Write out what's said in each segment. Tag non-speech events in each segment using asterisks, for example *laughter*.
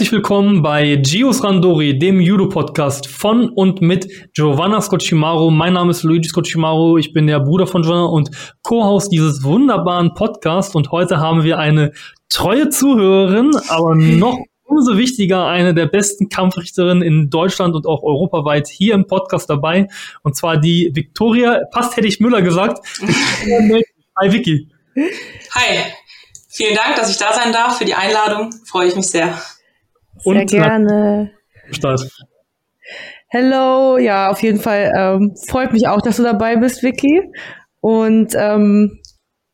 Herzlich willkommen bei Gios Randori, dem Judo-Podcast von und mit Giovanna Scocimaro. Mein Name ist Luigi Scocimaro, ich bin der Bruder von Giovanna und Co-Host dieses wunderbaren Podcasts und heute haben wir eine treue Zuhörerin, aber noch umso wichtiger eine der besten Kampfrichterinnen in Deutschland und auch europaweit hier im Podcast dabei und zwar die Victoria, fast hätte ich Müller gesagt. Hi Vicky. Hi, vielen Dank, dass ich da sein darf für die Einladung. Freue ich mich sehr. Sehr und gerne. Start. Hello, ja, auf jeden Fall ähm, freut mich auch, dass du dabei bist, Vicky. Und ähm,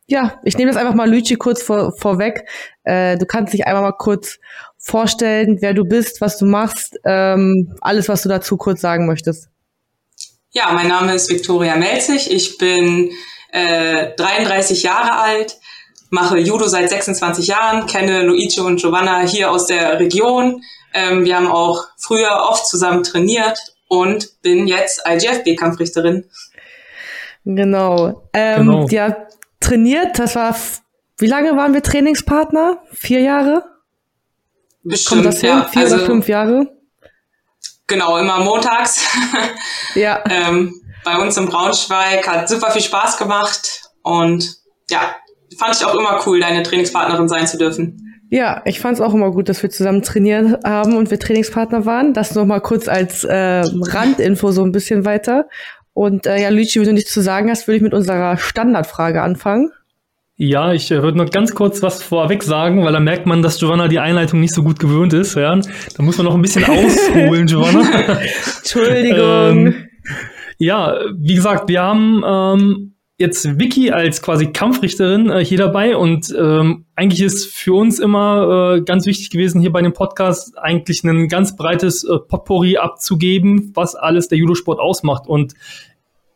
ja, ich nehme das einfach mal Luigi kurz vor, vorweg. Äh, du kannst dich einmal mal kurz vorstellen, wer du bist, was du machst, ähm, alles, was du dazu kurz sagen möchtest. Ja, mein Name ist Viktoria Melzig. Ich bin äh, 33 Jahre alt, mache Judo seit 26 Jahren, kenne Luigi und Giovanna hier aus der Region. Ähm, wir haben auch früher oft zusammen trainiert und bin jetzt IGFB-Kampfrichterin. Genau. Ähm, genau. Ja, trainiert, das war, wie lange waren wir Trainingspartner? Vier Jahre? Bestimmt, Kommt das hin? Ja. Vier also, oder fünf Jahre? Genau, immer montags. *laughs* ja. ähm, bei uns in Braunschweig hat super viel Spaß gemacht und ja, fand ich auch immer cool, deine Trainingspartnerin sein zu dürfen. Ja, ich fand es auch immer gut, dass wir zusammen trainiert haben und wir Trainingspartner waren. Das noch mal kurz als äh, Randinfo so ein bisschen weiter. Und äh, ja, Luigi, wenn du nichts zu sagen hast, würde ich mit unserer Standardfrage anfangen. Ja, ich äh, würde noch ganz kurz was vorweg sagen, weil da merkt man, dass Giovanna die Einleitung nicht so gut gewöhnt ist. Ja? Da muss man noch ein bisschen *laughs* ausholen, Giovanna. Entschuldigung. ähm, ja, wie gesagt, wir haben ähm, jetzt Vicky als quasi Kampfrichterin äh, hier dabei und ähm, eigentlich ist für uns immer äh, ganz wichtig gewesen, hier bei dem Podcast eigentlich ein ganz breites äh, Potpourri abzugeben, was alles der Judosport ausmacht. Und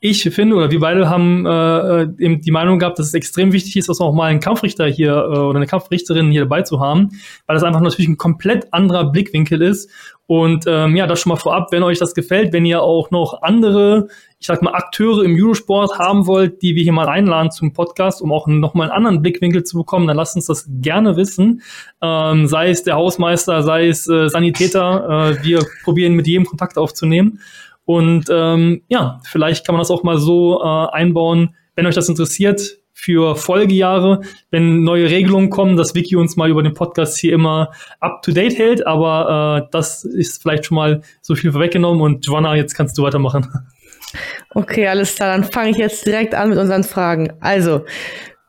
ich finde, oder wir beide haben äh, eben die Meinung gehabt, dass es extrem wichtig ist, dass auch mal einen Kampfrichter hier äh, oder eine Kampfrichterin hier dabei zu haben, weil das einfach natürlich ein komplett anderer Blickwinkel ist. Und ähm, ja, das schon mal vorab, wenn euch das gefällt, wenn ihr auch noch andere, ich sag mal, Akteure im Judosport haben wollt, die wir hier mal einladen zum Podcast, um auch nochmal einen anderen Blickwinkel zu bekommen, dann lasst uns das gerne wissen. Ähm, sei es der Hausmeister, sei es äh, Sanitäter, äh, wir probieren mit jedem Kontakt aufzunehmen. Und ähm, ja, vielleicht kann man das auch mal so äh, einbauen, wenn euch das interessiert, für Folgejahre, wenn neue Regelungen kommen, dass Vicky uns mal über den Podcast hier immer up to date hält. Aber äh, das ist vielleicht schon mal so viel vorweggenommen. Und Joanna, jetzt kannst du weitermachen. Okay, alles klar. Dann fange ich jetzt direkt an mit unseren Fragen. Also,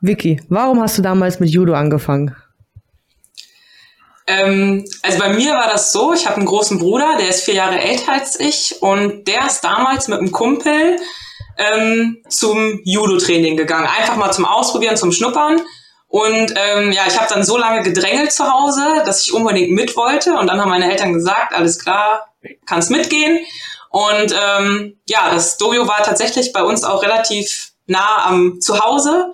Vicky, warum hast du damals mit Judo angefangen? Ähm, also bei mir war das so, ich habe einen großen Bruder, der ist vier Jahre älter als ich und der ist damals mit einem Kumpel ähm, zum Judo-Training gegangen. Einfach mal zum Ausprobieren, zum Schnuppern. Und ähm, ja, ich habe dann so lange gedrängelt zu Hause, dass ich unbedingt mit wollte. Und dann haben meine Eltern gesagt, alles klar, kannst mitgehen. Und ähm, ja, das Dojo war tatsächlich bei uns auch relativ nah am Zuhause.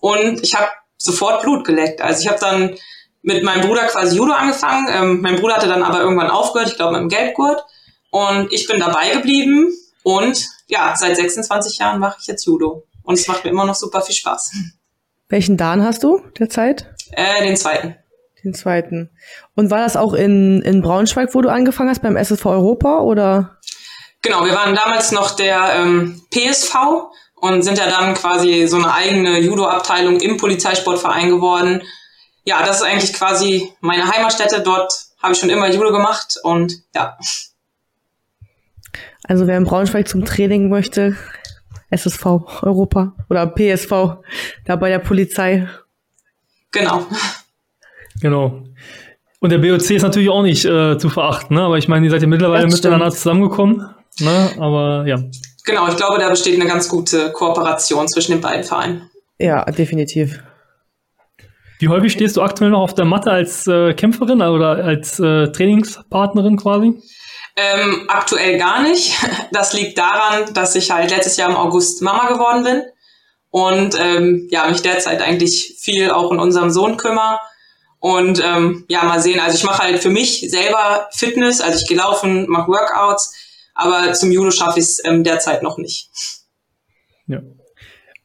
Und ich habe sofort Blut geleckt. Also ich habe dann mit meinem Bruder quasi Judo angefangen. Ähm, mein Bruder hatte dann aber irgendwann aufgehört, ich glaube mit dem Gelbgurt. Und ich bin dabei geblieben und ja, seit 26 Jahren mache ich jetzt Judo. Und es macht mir immer noch super viel Spaß. Welchen Dan hast du derzeit? Äh, den zweiten. Den zweiten. Und war das auch in, in Braunschweig, wo du angefangen hast, beim SSV Europa oder? Genau, wir waren damals noch der ähm, PSV und sind ja dann quasi so eine eigene Judo-Abteilung im Polizeisportverein geworden ja, das ist eigentlich quasi meine Heimatstätte. Dort habe ich schon immer Judo gemacht und ja. Also wer in Braunschweig zum Training möchte, SSV Europa oder PSV, da bei der Polizei. Genau. Genau. Und der BOC ist natürlich auch nicht äh, zu verachten, ne? aber ich meine, ihr seid ja mittlerweile miteinander zusammengekommen. Ne? Aber ja. Genau, ich glaube, da besteht eine ganz gute Kooperation zwischen den beiden Vereinen. Ja, definitiv. Wie häufig stehst du aktuell noch auf der Matte als äh, Kämpferin oder als äh, Trainingspartnerin quasi? Ähm, aktuell gar nicht. *laughs* Das liegt daran, dass ich halt letztes Jahr im August Mama geworden bin und ähm, ja mich derzeit eigentlich viel auch in unserem Sohn kümmere und ähm, ja mal sehen. Also ich mache halt für mich selber Fitness, also ich gehe laufen, mache Workouts, aber zum Judo schaffe ich es ähm, derzeit noch nicht. Ja.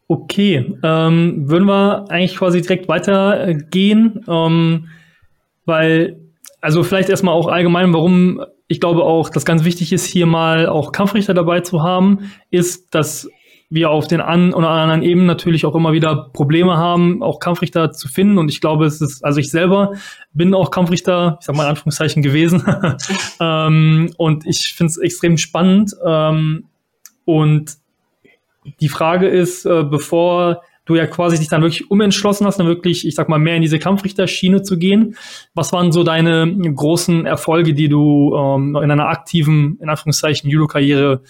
Okay, ähm, würden wir eigentlich quasi direkt weitergehen, ähm, weil also vielleicht erstmal auch allgemein, warum ich glaube auch, dass ganz wichtig ist, hier mal auch Kampfrichter dabei zu haben, ist, dass wir auf den an oder anderen Ebenen natürlich auch immer wieder Probleme haben, auch Kampfrichter zu finden. Und ich glaube, es ist, also ich selber bin auch Kampfrichter, ich sag mal in Anführungszeichen gewesen. *laughs* ähm, und ich finde es extrem spannend. Ähm, und die Frage ist, äh, bevor du ja quasi dich dann wirklich umentschlossen hast, dann wirklich, ich sag mal, mehr in diese Kampfrichterschiene zu gehen. Was waren so deine großen Erfolge, die du ähm, in einer aktiven, in Anführungszeichen, Judo-Karriere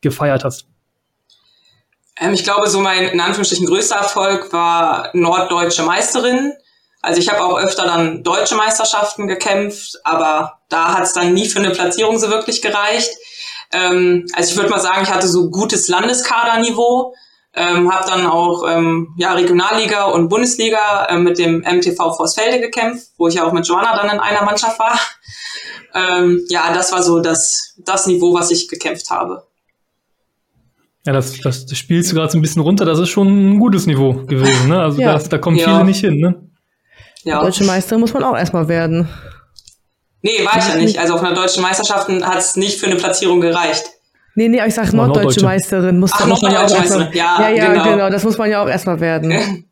gefeiert hast? Ähm, ich glaube, so mein in Anführungsstrichen größter Erfolg war norddeutsche Meisterin. Also ich habe auch öfter dann deutsche Meisterschaften gekämpft, aber da hat es dann nie für eine Platzierung so wirklich gereicht. Ähm, also ich würde mal sagen, ich hatte so gutes Landeskaderniveau, ähm, habe dann auch ähm, ja, Regionalliga und Bundesliga äh, mit dem MTV Vorsfelde gekämpft, wo ich ja auch mit Joanna dann in einer Mannschaft war. Ähm, ja, das war so das, das Niveau, was ich gekämpft habe. Ja, das, das, das spielst du gerade so ein bisschen runter. Das ist schon ein gutes Niveau gewesen. Ne? Also ja. das, da kommen ja. viele nicht hin. Ne? Ja. Deutsche Meister muss man auch erstmal werden. Nee, war ich ja nicht. Also auf einer deutschen Meisterschaften hat es nicht für eine Platzierung gereicht. Nee, nee, ich sag norddeutsche, norddeutsche Meisterin. Muss, Ach, muss man ja auch erstmal. Ja, ja, ja genau. genau. Das muss man ja auch erstmal werden.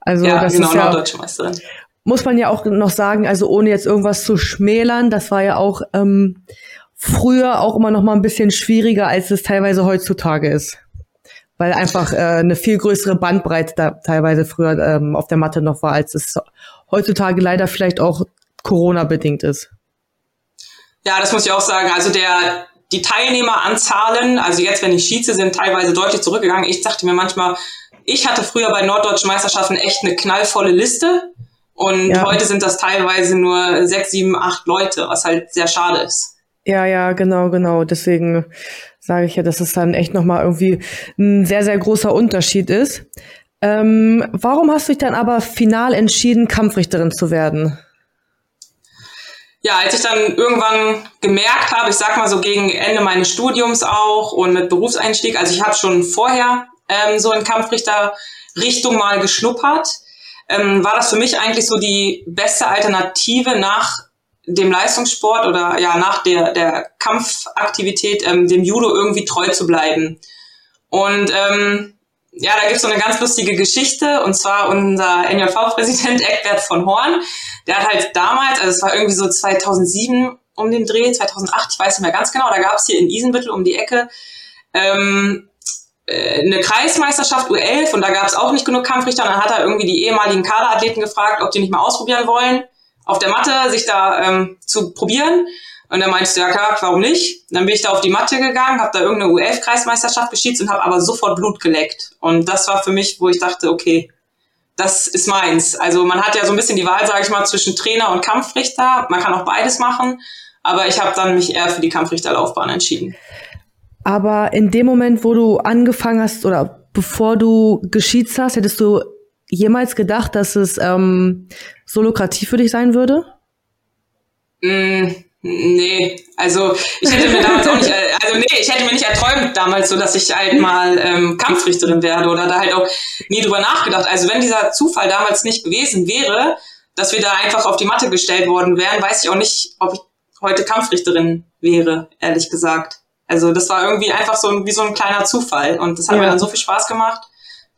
Also ja, das genau, ist ja, norddeutsche Meisterin. Muss man ja auch noch sagen, also ohne jetzt irgendwas zu schmälern, das war ja auch ähm, früher auch immer noch mal ein bisschen schwieriger, als es teilweise heutzutage ist. Weil einfach äh, eine viel größere Bandbreite da teilweise früher ähm, auf der Matte noch war, als es heutzutage leider vielleicht auch Corona-bedingt ist. Ja, das muss ich auch sagen. Also der, die Teilnehmeranzahlen, also jetzt, wenn ich schieße, sind teilweise deutlich zurückgegangen. Ich dachte mir manchmal, ich hatte früher bei norddeutschen Meisterschaften echt eine knallvolle Liste. Und ja. heute sind das teilweise nur sechs, sieben, acht Leute, was halt sehr schade ist. Ja, ja, genau, genau. Deswegen sage ich ja, dass es dann echt nochmal irgendwie ein sehr, sehr großer Unterschied ist. Ähm, warum hast du dich dann aber final entschieden, Kampfrichterin zu werden? Ja, als ich dann irgendwann gemerkt habe, ich sag mal so gegen Ende meines Studiums auch und mit Berufseinstieg, also ich habe schon vorher ähm, so in Kampfrichterrichtung mal geschnuppert, ähm, war das für mich eigentlich so die beste Alternative nach dem Leistungssport oder ja nach der, der Kampfaktivität ähm, dem Judo irgendwie treu zu bleiben. Und ähm, ja, da gibt's so eine ganz lustige Geschichte. Und zwar unser NJV-Präsident *laughs* Eckbert von Horn, der hat halt damals, also es war irgendwie so 2007 um den Dreh, 2008, ich weiß nicht mehr ganz genau, da gab's hier in Isenbüttel um die Ecke ähm, äh, eine Kreismeisterschaft U11 und da gab's auch nicht genug Kampfrichter. Und dann hat er irgendwie die ehemaligen Kaderathleten gefragt, ob die nicht mal ausprobieren wollen auf der Matte sich da ähm, zu probieren. Und dann meinst du, ja klar, warum nicht? dann bin ich da auf die Matte gegangen, habe da irgendeine U11-Kreismeisterschaft geschießt und habe aber sofort Blut geleckt. Und das war für mich, wo ich dachte, okay, das ist meins. Also man hat ja so ein bisschen die Wahl, sage ich mal, zwischen Trainer und Kampfrichter. Man kann auch beides machen, aber ich habe dann mich eher für die Kampfrichterlaufbahn entschieden. Aber in dem Moment, wo du angefangen hast oder bevor du geschießt hast, hättest du jemals gedacht, dass es ähm, so lukrativ für dich sein würde? Mm, nee, also ich hätte mir damals auch nicht, *laughs* also nee, ich hätte mir nicht erträumt damals so, dass ich halt mal ähm, Kampfrichterin werde oder da halt auch nie drüber nachgedacht. Also wenn dieser Zufall damals nicht gewesen wäre, dass wir da einfach auf die Matte gestellt worden wären, weiß ich auch nicht, ob ich heute Kampfrichterin wäre, ehrlich gesagt. Also das war irgendwie einfach so wie so ein kleiner Zufall und das hat ja. mir dann so viel Spaß gemacht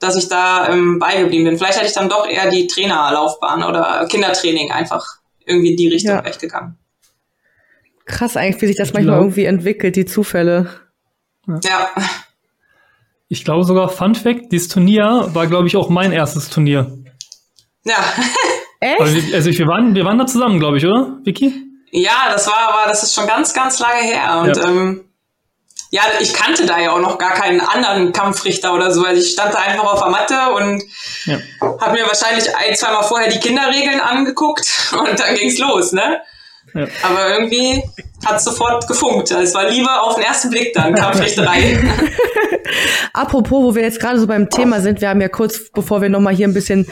dass ich da ähm, beigeblieben bin. Vielleicht hätte ich dann doch eher die Trainerlaufbahn oder Kindertraining einfach irgendwie in die Richtung ja. gegangen. Krass eigentlich, wie sich das ich manchmal glaub, irgendwie entwickelt, die Zufälle. Ja. ja. Ich glaube sogar, Fun Fact, dieses Turnier war, glaube ich, auch mein erstes Turnier. Ja. *laughs* Echt? Also, also wir, waren, wir waren da zusammen, glaube ich, oder, Vicky? Ja, das war aber, das ist schon ganz, ganz lange her. Und ja. ähm, ja, ich kannte da ja auch noch gar keinen anderen Kampfrichter oder so. Also ich stand da einfach auf der Matte und ja. habe mir wahrscheinlich ein, zweimal vorher die Kinderregeln angeguckt *laughs* und dann ging's los, ne? Ja. Aber irgendwie hat es sofort gefunkt. Es war lieber auf den ersten Blick dann, Kampfrichterei. *laughs* Apropos, wo wir jetzt gerade so beim Thema sind, wir haben ja kurz, bevor wir nochmal hier ein bisschen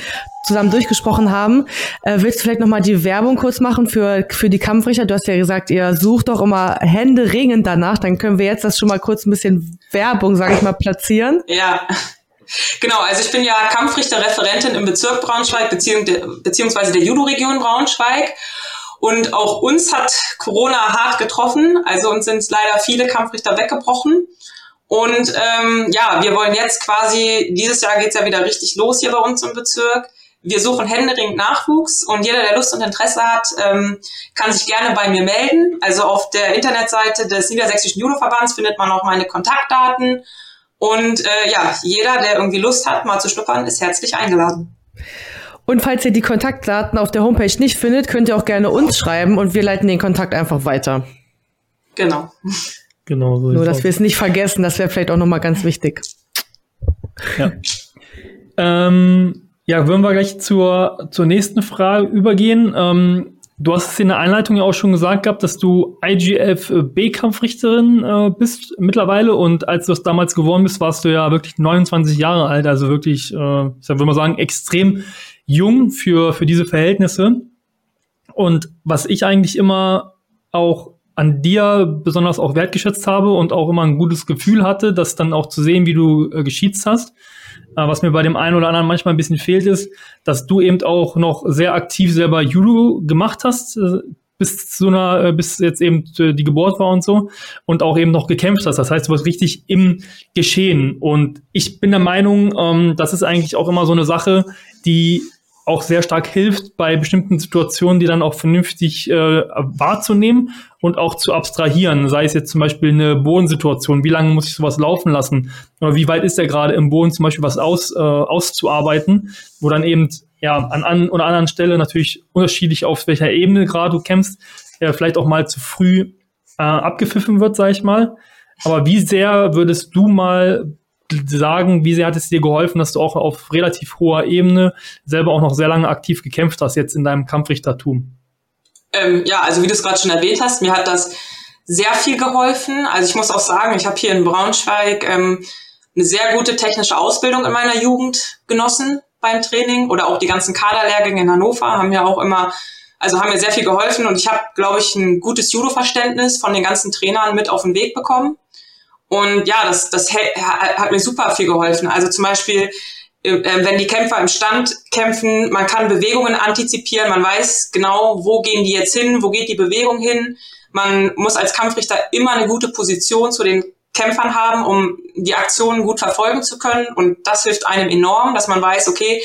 zusammen durchgesprochen haben, äh, willst du vielleicht nochmal die Werbung kurz machen für, für die Kampfrichter? Du hast ja gesagt, ihr sucht doch immer Hände ringend danach. Dann können wir jetzt das schon mal kurz ein bisschen Werbung, sage ich mal, platzieren. Ja. Genau, also ich bin ja Kampfrichterreferentin im Bezirk Braunschweig beziehungsweise der Judo-Region Braunschweig. Und auch uns hat Corona hart getroffen. Also uns sind leider viele Kampfrichter weggebrochen. Und ähm, ja, wir wollen jetzt quasi, dieses Jahr geht's ja wieder richtig los hier bei uns im Bezirk. Wir suchen händeringend Nachwuchs und jeder, der Lust und Interesse hat, ähm, kann sich gerne bei mir melden. Also auf der Internetseite des Niedersächsischen Judoverbands findet man auch meine Kontaktdaten. Und äh, ja, jeder, der irgendwie Lust hat, mal zu schnuppern, ist herzlich eingeladen. Und falls ihr die Kontaktdaten auf der Homepage nicht findet, könnt ihr auch gerne uns schreiben und wir leiten den Kontakt einfach weiter. Genau. Genau so. Nur, dass wir es nicht vergessen, das wäre vielleicht auch nochmal ganz wichtig. Ja. ähm, ja, würden wir gleich zur, zur nächsten Frage übergehen. Ähm, du hast es in der Einleitung ja auch schon gesagt gehabt, dass du IGF-B-Kampfrichterin äh, bist mittlerweile und als du es damals geworden bist, warst du ja wirklich 29 Jahre alt, also wirklich, äh, ich würde mal sagen, extrem jung für, für diese Verhältnisse. Und was ich eigentlich immer auch an dir besonders auch wertgeschätzt habe und auch immer ein gutes Gefühl hatte, das dann auch zu sehen, wie du äh, geschiezt hast. Äh, was mir bei dem einen oder anderen manchmal ein bisschen fehlt, ist, dass du eben auch noch sehr aktiv selber Judo gemacht hast, äh, bis zu einer, äh, bis jetzt eben äh, die Geburt war und so und auch eben noch gekämpft hast. Das heißt, du warst richtig im Geschehen. Und ich bin der Meinung, ähm, das ist eigentlich auch immer so eine Sache, die auch sehr stark hilft, bei bestimmten Situationen, die dann auch vernünftig äh, wahrzunehmen und auch zu abstrahieren. Sei es jetzt zum Beispiel eine Bodensituation, wie lange muss ich sowas laufen lassen? Oder wie weit ist der gerade im Boden zum Beispiel was aus, äh, auszuarbeiten, wo dann eben ja an an oder anderen Stelle natürlich unterschiedlich auf welcher Ebene gerade du kämpfst, ja, vielleicht auch mal zu früh äh, abgepfiffen wird, sag ich mal. Aber wie sehr würdest du mal sagen, wie sehr hat es dir geholfen, dass du auch auf relativ hoher Ebene selber auch noch sehr lange aktiv gekämpft hast jetzt in deinem Kampfrichtertum? Ähm, ja, also wie du es gerade schon erwähnt hast, mir hat das sehr viel geholfen. Also ich muss auch sagen, ich habe hier in Braunschweig ähm, eine sehr gute technische Ausbildung in meiner Jugend genossen beim Training oder auch die ganzen Kaderlehrgänge in Hannover haben ja auch immer, also haben mir sehr viel geholfen und ich habe, glaube ich, ein gutes Judo-Verständnis von den ganzen Trainern mit auf den Weg bekommen. Und ja, das, das hat mir super viel geholfen. Also zum Beispiel, äh, wenn die Kämpfer im Stand kämpfen, man kann Bewegungen antizipieren, man weiß genau, wo gehen die jetzt hin, wo geht die Bewegung hin. Man muss als Kampfrichter immer eine gute Position zu den Kämpfern haben, um die Aktionen gut verfolgen zu können. Und das hilft einem enorm, dass man weiß, okay,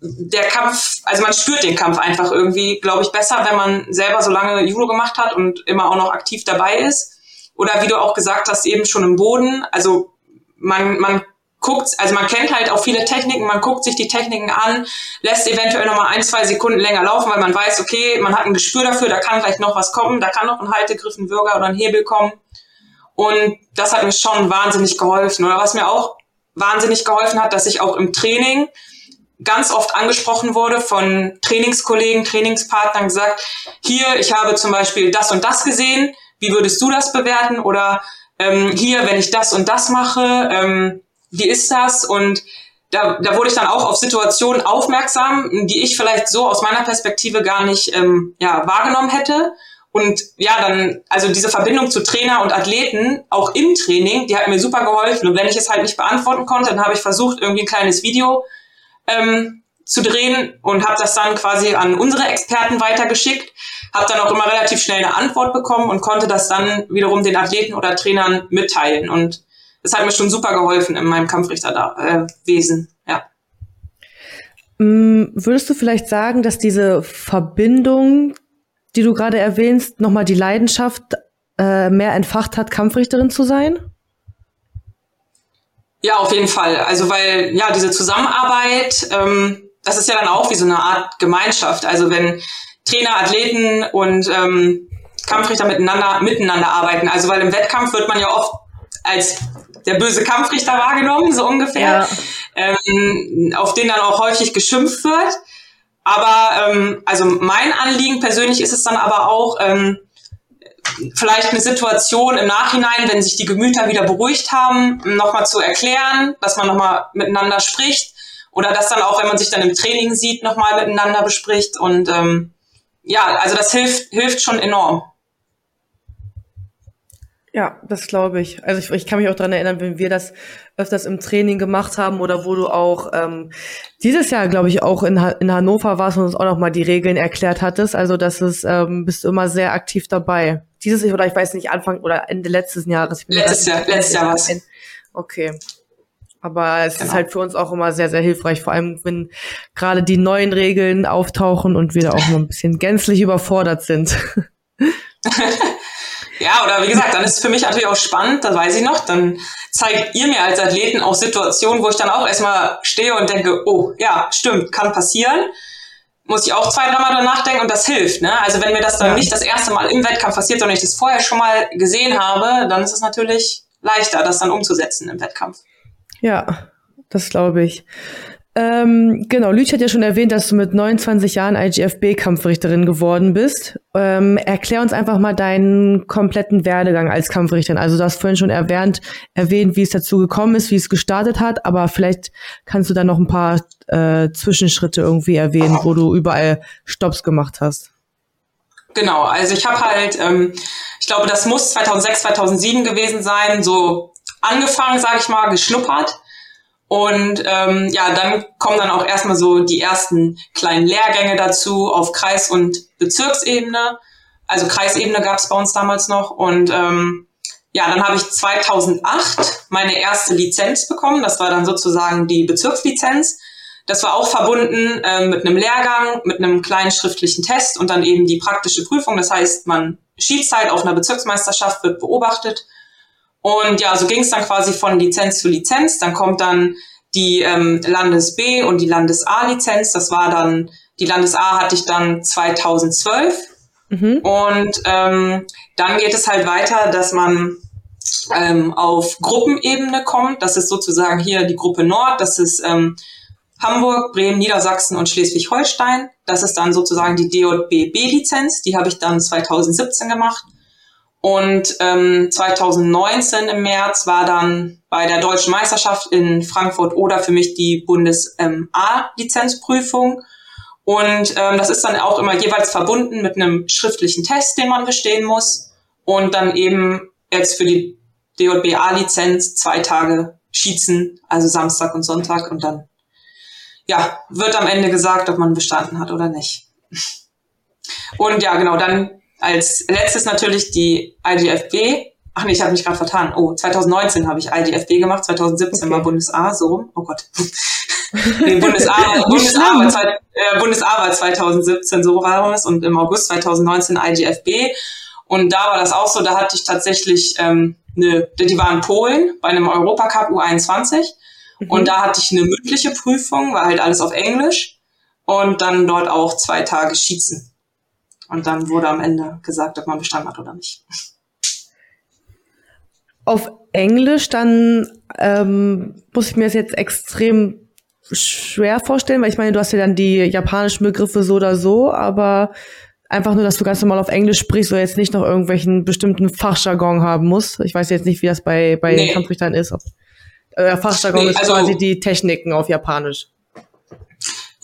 der Kampf, also man spürt den Kampf einfach irgendwie, glaube ich, besser, wenn man selber so lange Judo gemacht hat und immer auch noch aktiv dabei ist. Oder wie du auch gesagt hast, eben schon im Boden. Also man, man guckt, also man kennt halt auch viele Techniken, man guckt sich die Techniken an, lässt eventuell nochmal ein, zwei Sekunden länger laufen, weil man weiß, okay, man hat ein Gespür dafür, da kann gleich noch was kommen, da kann noch ein Haltegriff, ein Würger oder ein Hebel kommen. Und das hat mir schon wahnsinnig geholfen. Oder was mir auch wahnsinnig geholfen hat, dass ich auch im Training ganz oft angesprochen wurde von Trainingskollegen, Trainingspartnern gesagt, hier, ich habe zum Beispiel das und das gesehen, wie würdest du das bewerten? Oder ähm, hier, wenn ich das und das mache, ähm, wie ist das? Und da, da wurde ich dann auch auf Situationen aufmerksam, die ich vielleicht so aus meiner Perspektive gar nicht ähm, ja, wahrgenommen hätte. Und ja, dann, also diese Verbindung zu Trainer und Athleten, auch im Training, die hat mir super geholfen. Und wenn ich es halt nicht beantworten konnte, dann habe ich versucht, irgendwie ein kleines Video ähm, zu drehen und habe das dann quasi an unsere Experten weitergeschickt habe dann auch immer relativ schnell eine Antwort bekommen und konnte das dann wiederum den Athleten oder Trainern mitteilen. Und das hat mir schon super geholfen in meinem Kampfrichterwesen. Ja. Mm, würdest du vielleicht sagen, dass diese Verbindung, die du gerade erwähnst, nochmal die Leidenschaft äh, mehr entfacht hat, Kampfrichterin zu sein? Ja, auf jeden Fall. Also weil ja diese Zusammenarbeit, ähm, das ist ja dann auch wie so eine Art Gemeinschaft. Also wenn Trainer, Athleten und ähm, Kampfrichter miteinander, miteinander arbeiten. Also weil im Wettkampf wird man ja oft als der böse Kampfrichter wahrgenommen, so ungefähr, ja. ähm, auf den dann auch häufig geschimpft wird. Aber ähm, also mein Anliegen persönlich ist es dann aber auch, ähm, vielleicht eine Situation im Nachhinein, wenn sich die Gemüter wieder beruhigt haben, nochmal zu erklären, dass man nochmal miteinander spricht oder das dann auch, wenn man sich dann im Training sieht, nochmal miteinander bespricht und ähm, ja, also das hilft, hilft schon enorm. Ja, das glaube ich. Also ich, ich kann mich auch dran erinnern, wenn wir das öfters im Training gemacht haben oder wo du auch ähm, dieses Jahr, glaube ich, auch in, ha in Hannover warst und uns auch nochmal die Regeln erklärt hattest. Also das ist, ähm, bist du immer sehr aktiv dabei. Dieses Jahr, oder ich weiß nicht, Anfang oder Ende letzten Jahres. Letztes Jahr, letztes Jahr was. Okay. Aber es genau. ist halt für uns auch immer sehr, sehr hilfreich, vor allem wenn gerade die neuen Regeln auftauchen und wir da auch mal ein bisschen gänzlich überfordert sind. *laughs* Ja, oder wie gesagt, dann ist es für mich natürlich auch spannend, das weiß ich noch, dann zeigt ihr mir als Athleten auch Situationen, wo ich dann auch erstmal stehe und denke, oh, ja, stimmt, kann passieren. Muss ich auch zwei, dreimal darüber nachdenken und das hilft. Ne? Also wenn mir das dann ja. nicht das erste Mal im Wettkampf passiert, sondern ich das vorher schon mal gesehen habe, dann ist es natürlich leichter, das dann umzusetzen im Wettkampf. Ja, das glaube ich. Ähm, genau, Lüch hat ja schon erwähnt, dass du mit 29 Jahren IGFB-Kampfrichterin geworden bist. Ähm, erklär uns einfach mal deinen kompletten Werdegang als Kampfrichterin. Also du hast vorhin schon erwähnt, erwähnt, wie es dazu gekommen ist, wie es gestartet hat, aber vielleicht kannst du da noch ein paar äh, Zwischenschritte irgendwie erwähnen, wo du überall Stops gemacht hast. Genau, also ich habe halt, ähm, ich glaube, das muss 2006, 2007 gewesen sein, so angefangen, sage ich mal, geschnuppert und ähm, ja, dann kommen dann auch erstmal so die ersten kleinen Lehrgänge dazu auf Kreis- und Bezirksebene. Also Kreisebene gab es bei uns damals noch. Und ähm, ja, dann habe ich 2008 meine erste Lizenz bekommen. Das war dann sozusagen die Bezirkslizenz. Das war auch verbunden äh, mit einem Lehrgang, mit einem kleinen schriftlichen Test und dann eben die praktische Prüfung. Das heißt, man schießt halt auf einer Bezirksmeisterschaft, wird beobachtet und ja, so ging es dann quasi von Lizenz zu Lizenz. Dann kommt dann die ähm, Landes B und die Landes A Lizenz. Das war dann, die Landes A hatte ich dann 2012. Mhm. Und ähm, dann geht es halt weiter, dass man ähm, auf Gruppenebene kommt. Das ist sozusagen hier die Gruppe Nord. Das ist ähm, Hamburg, Bremen, Niedersachsen und Schleswig-Holstein. Das ist dann sozusagen die DJB B-Lizenz. Die habe ich dann 2017 gemacht. Und ähm, 2019 im März war dann bei der deutschen Meisterschaft in Frankfurt oder für mich die Bundes-A-Lizenzprüfung. Und ähm, das ist dann auch immer jeweils verbunden mit einem schriftlichen Test, den man bestehen muss. Und dann eben jetzt für die DJBA-Lizenz zwei Tage schießen, also Samstag und Sonntag. Und dann ja, wird am Ende gesagt, ob man bestanden hat oder nicht. *laughs* Und ja, genau, dann als letztes natürlich die IGFB. Ach nee, ich habe mich gerade vertan. Oh, 2019 habe ich IGFB gemacht, 2017 okay. war Bundes A, so rum. Oh Gott. *laughs* nee, Bundes A, Bundes A, war, äh, Bundes A war 2017, so war es. Und im August 2019 IGFB. Und da war das auch so, da hatte ich tatsächlich ähm, eine, die war in Polen bei einem Europacup U21. Mhm. Und da hatte ich eine mündliche Prüfung, war halt alles auf Englisch. Und dann dort auch zwei Tage Schießen. Und dann wurde am Ende gesagt, ob man bestanden hat oder nicht. Auf Englisch dann ähm, muss ich mir das jetzt extrem schwer vorstellen, weil ich meine, du hast ja dann die japanischen Begriffe so oder so, aber einfach nur, dass du ganz normal auf Englisch sprichst oder jetzt nicht noch irgendwelchen bestimmten Fachjargon haben musst. Ich weiß jetzt nicht, wie das bei, bei nee. den Kampfrichtern ist. Ob, äh, Fachjargon nee, ist also, quasi die Techniken auf Japanisch.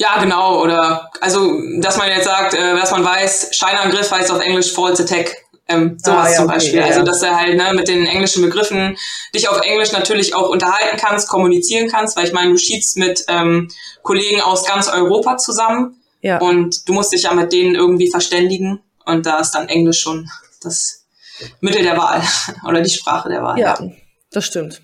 Ja, genau. Oder also, dass man jetzt sagt, äh, dass man weiß, Scheinangriff heißt auf Englisch False Attack. Ähm, sowas ah, ja, zum Beispiel. Okay, ja, also, dass du halt ne, mit den englischen Begriffen dich auf Englisch natürlich auch unterhalten kannst, kommunizieren kannst, weil ich meine, du schießt mit ähm, Kollegen aus ganz Europa zusammen ja. und du musst dich ja mit denen irgendwie verständigen und da ist dann Englisch schon das Mittel der Wahl *laughs* oder die Sprache der Wahl. Ja, das stimmt.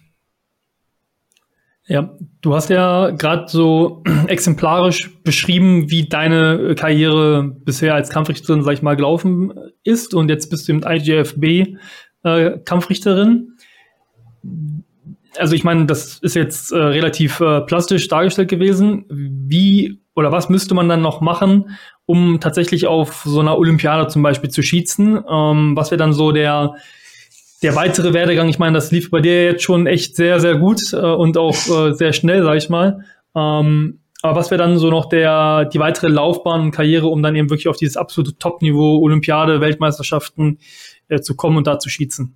Ja, du hast ja gerade so *clears throat* exemplarisch beschrieben, wie deine Karriere bisher als Kampfrichterin, sag ich mal, gelaufen ist und jetzt bist du im IGFB äh, Kampfrichterin. Also ich meine, das ist jetzt äh, relativ äh, plastisch dargestellt gewesen. Wie oder was müsste man dann noch machen, um tatsächlich auf so einer Olympiade zum Beispiel zu schießen? Ähm, was wäre dann so der der weitere Werdegang, ich meine, das lief bei dir jetzt schon echt sehr, sehr gut äh, und auch äh, sehr schnell, sag ich mal. Ähm, aber was wäre dann so noch der, die weitere Laufbahn und Karriere, um dann eben wirklich auf dieses absolute Top-Niveau, Olympiade, Weltmeisterschaften äh, zu kommen und da zu schießen?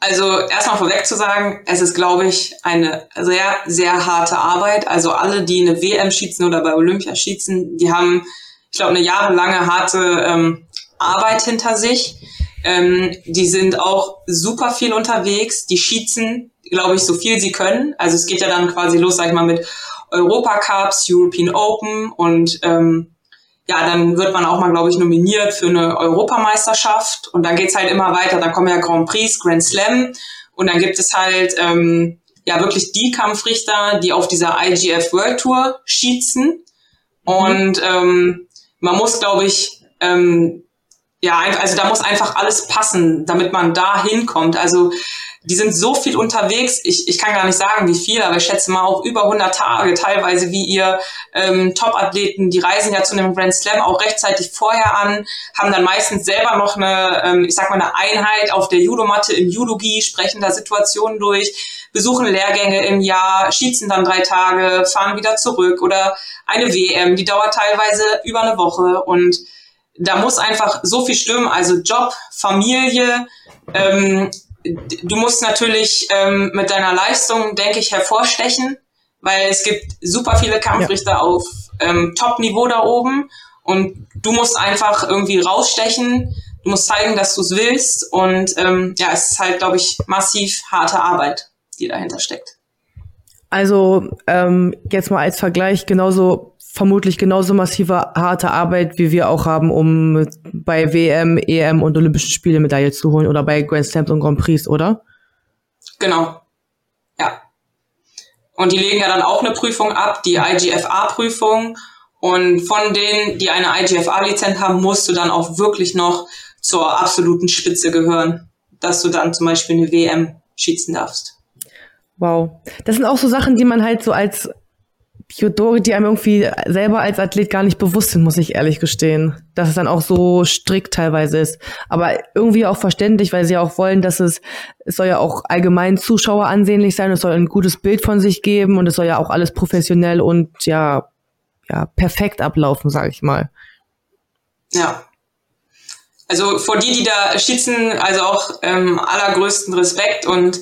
Also erstmal vorweg zu sagen, es ist, glaube ich, eine sehr, sehr harte Arbeit. Also alle, die eine WM schießen oder bei Olympia schießen, die haben, ich glaube, eine jahrelange harte ähm, Arbeit hinter sich Ähm, die sind auch super viel unterwegs. Die schießen, glaube ich, so viel sie können. Also es geht ja dann quasi los, sag ich mal, mit Europa Cups, European Open und ähm, ja, dann wird man auch mal, glaube ich, nominiert für eine Europameisterschaft und dann geht's halt immer weiter. Dann kommen ja Grand Prix, Grand Slam und dann gibt es halt ähm, ja wirklich die Kampfrichter, die auf dieser IGF World Tour schießen. Und ähm, man muss, glaube ich, ähm, ja, also da muss einfach alles passen, damit man da hinkommt. Also die sind so viel unterwegs. Ich, ich kann gar nicht sagen, wie viel, aber ich schätze mal auch über 100 Tage teilweise, wie ihr ähm, Top-Athleten, die reisen ja zu einem Grand Slam auch rechtzeitig vorher an, haben dann meistens selber noch eine, ähm, ich sag mal, eine Einheit auf der Judomatte im Judogi, sprechen da Situationen durch, besuchen Lehrgänge im Jahr, schießen dann drei Tage, fahren wieder zurück oder eine WM, die dauert teilweise über eine Woche und da muss einfach so viel stimmen, also Job, Familie, ähm, du musst natürlich ähm, mit deiner Leistung, denke ich, hervorstechen, weil es gibt super viele Kampfrichter ja. auf ähm, Top-Niveau da oben und du musst einfach irgendwie rausstechen. Du musst zeigen, dass du es willst und ähm, ja, es ist halt, glaube ich, massiv harte Arbeit, die dahinter steckt. Also ähm, jetzt mal als Vergleich genauso vermutlich genauso massive harte Arbeit, wie wir auch haben, um bei WM, EM und Olympischen Spiele Medaille zu holen oder bei Grand Slams und Grand Prix, oder? Genau. Ja. Und die legen ja dann auch eine Prüfung ab, die IGFA-Prüfung. Und von denen, die eine IGFA-Lizenz haben, musst du dann auch wirklich noch zur absoluten Spitze gehören, dass du dann zum Beispiel eine WM schießen darfst. Wow. Das sind auch so Sachen, die man halt so als Judori, die einem irgendwie selber als Athlet gar nicht bewusst sind, muss ich ehrlich gestehen. Dass es dann auch so strikt teilweise ist. Aber irgendwie auch verständlich, weil sie auch wollen, dass es, es soll ja auch allgemein Zuschauer ansehnlich sein, es soll ein gutes Bild von sich geben und es soll ja auch alles professionell und ja, ja, perfekt ablaufen, sage ich mal. Ja. Also vor die, die da schießen, also auch ähm, allergrößten Respekt und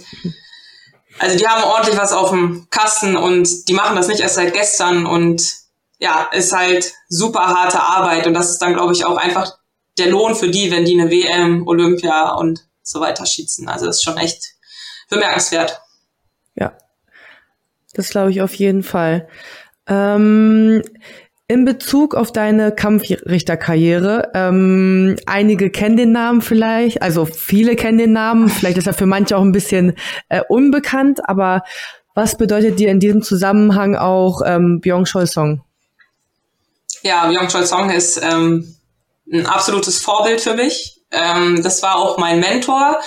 also die haben ordentlich was auf dem Kasten und die machen das nicht erst seit gestern und ja, ist halt super harte Arbeit und das ist dann, glaube ich, auch einfach der Lohn für die, wenn die eine WM, Olympia und so weiter schießen. Also das ist schon echt bemerkenswert. Ja, das glaube ich auf jeden Fall. Ähm, in Bezug auf deine Kampfrichterkarriere, ähm, einige kennen den Namen vielleicht, also viele kennen den Namen, vielleicht ist er für manche auch ein bisschen äh, unbekannt, aber was bedeutet dir in diesem Zusammenhang auch ähm, Byung Chol Song? Ja, Byung Chol Song ist ähm, ein absolutes Vorbild für mich. Ähm, das war auch mein Mentor.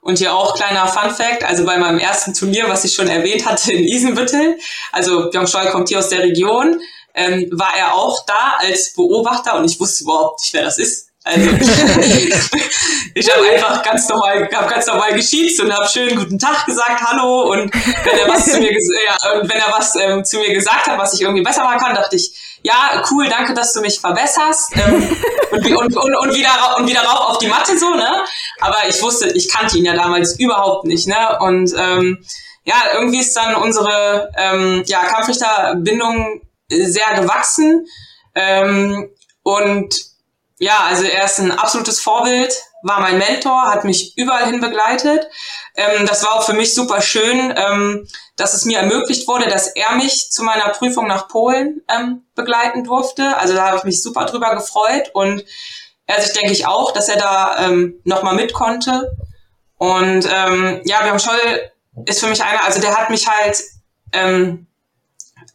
Und hier auch kleiner Fun Fact, also bei meinem ersten Turnier, was ich schon erwähnt hatte in Isenbüttel, also Byung Chol kommt hier aus der Region, ähm, war er auch da als Beobachter und ich wusste überhaupt nicht, wer das ist. Also *laughs* ich habe einfach ganz normal, hab ganz normal geschießt und habe schön guten Tag gesagt, hallo und wenn er was zu mir, ja, und wenn er was ähm, zu mir gesagt hat, was ich irgendwie besser machen kann, dachte ich, ja, cool, danke, dass du mich verbesserst ähm, und, und, und, und, wieder und wieder rauf auf die Matte so, ne? Aber ich wusste, ich kannte ihn ja damals überhaupt nicht, ne? Und ähm, ja, irgendwie ist dann unsere ähm, ja, Kampfrichterbindung sehr gewachsen. Ähm, und ja, also er ist ein absolutes Vorbild, war mein Mentor, hat mich überall hin begleitet. Ähm, das war auch für mich super schön, ähm, dass es mir ermöglicht wurde, dass er mich zu meiner Prüfung nach Polen ähm, begleiten durfte. Also da habe ich mich super drüber gefreut und er sich denke ich auch, dass er da ähm, nochmal mit konnte. Und ähm, ja, Björn Scholl ist für mich einer, also der hat mich halt ähm,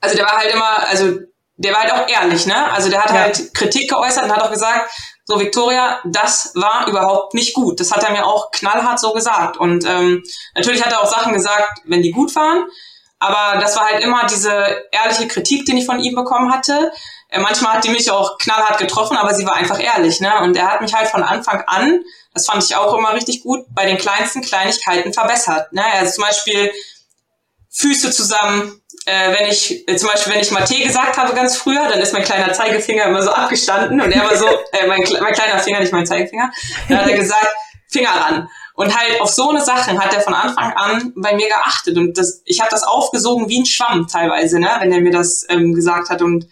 also der war halt immer, also der war halt auch ehrlich, ne? Also der hat ja. halt Kritik geäußert und hat auch gesagt, so Victoria, das war überhaupt nicht gut. Das hat er mir auch knallhart so gesagt. Und ähm, natürlich hat er auch Sachen gesagt, wenn die gut waren. Aber das war halt immer diese ehrliche Kritik, die ich von ihm bekommen hatte. Äh, manchmal hat die mich auch knallhart getroffen, aber sie war einfach ehrlich. Ne? Und er hat mich halt von Anfang an, das fand ich auch immer richtig gut, bei den kleinsten Kleinigkeiten verbessert. Ne? Also zum Beispiel Füße zusammen, äh, wenn ich, äh, zum Beispiel, wenn ich Mate gesagt habe ganz früher, dann ist mein kleiner Zeigefinger immer so abgestanden und er war so, *laughs* äh, mein, mein kleiner Finger, nicht mein Zeigefinger, dann hat er gesagt, Finger ran. Und halt auf so eine Sachen hat er von Anfang an bei mir geachtet. Und das, ich habe das aufgesogen wie ein Schwamm teilweise, ne, wenn er mir das ähm, gesagt hat. Und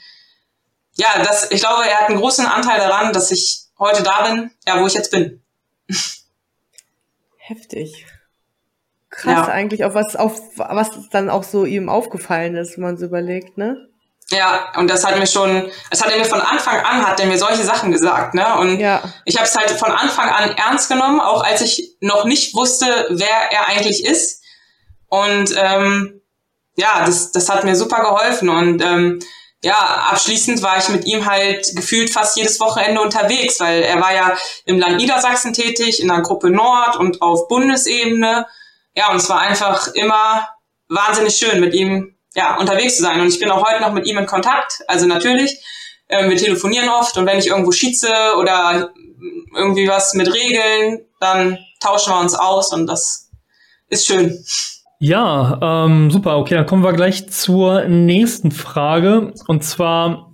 ja, das, ich glaube, er hat einen großen Anteil daran, dass ich heute da bin, ja, wo ich jetzt bin. Heftig. Krass ja. eigentlich, auf was, auf was dann auch so ihm aufgefallen ist, wenn man so überlegt, ne? Ja, und das hat mir schon, das hat er mir von Anfang an, hat er mir solche Sachen gesagt, ne? Und ja. ich habe es halt von Anfang an ernst genommen, auch als ich noch nicht wusste, wer er eigentlich ist. Und ähm, ja, das, das hat mir super geholfen. Und ähm, ja, abschließend war ich mit ihm halt gefühlt fast jedes Wochenende unterwegs, weil er war ja im Land Niedersachsen tätig, in der Gruppe Nord und auf Bundesebene. Ja, und es war einfach immer wahnsinnig schön, mit ihm ja, unterwegs zu sein. Und ich bin auch heute noch mit ihm in Kontakt. Also natürlich, äh, wir telefonieren oft und wenn ich irgendwo schieße oder irgendwie was mit Regeln, dann tauschen wir uns aus und das ist schön. Ja, ähm, super. Okay, dann kommen wir gleich zur nächsten Frage. Und zwar,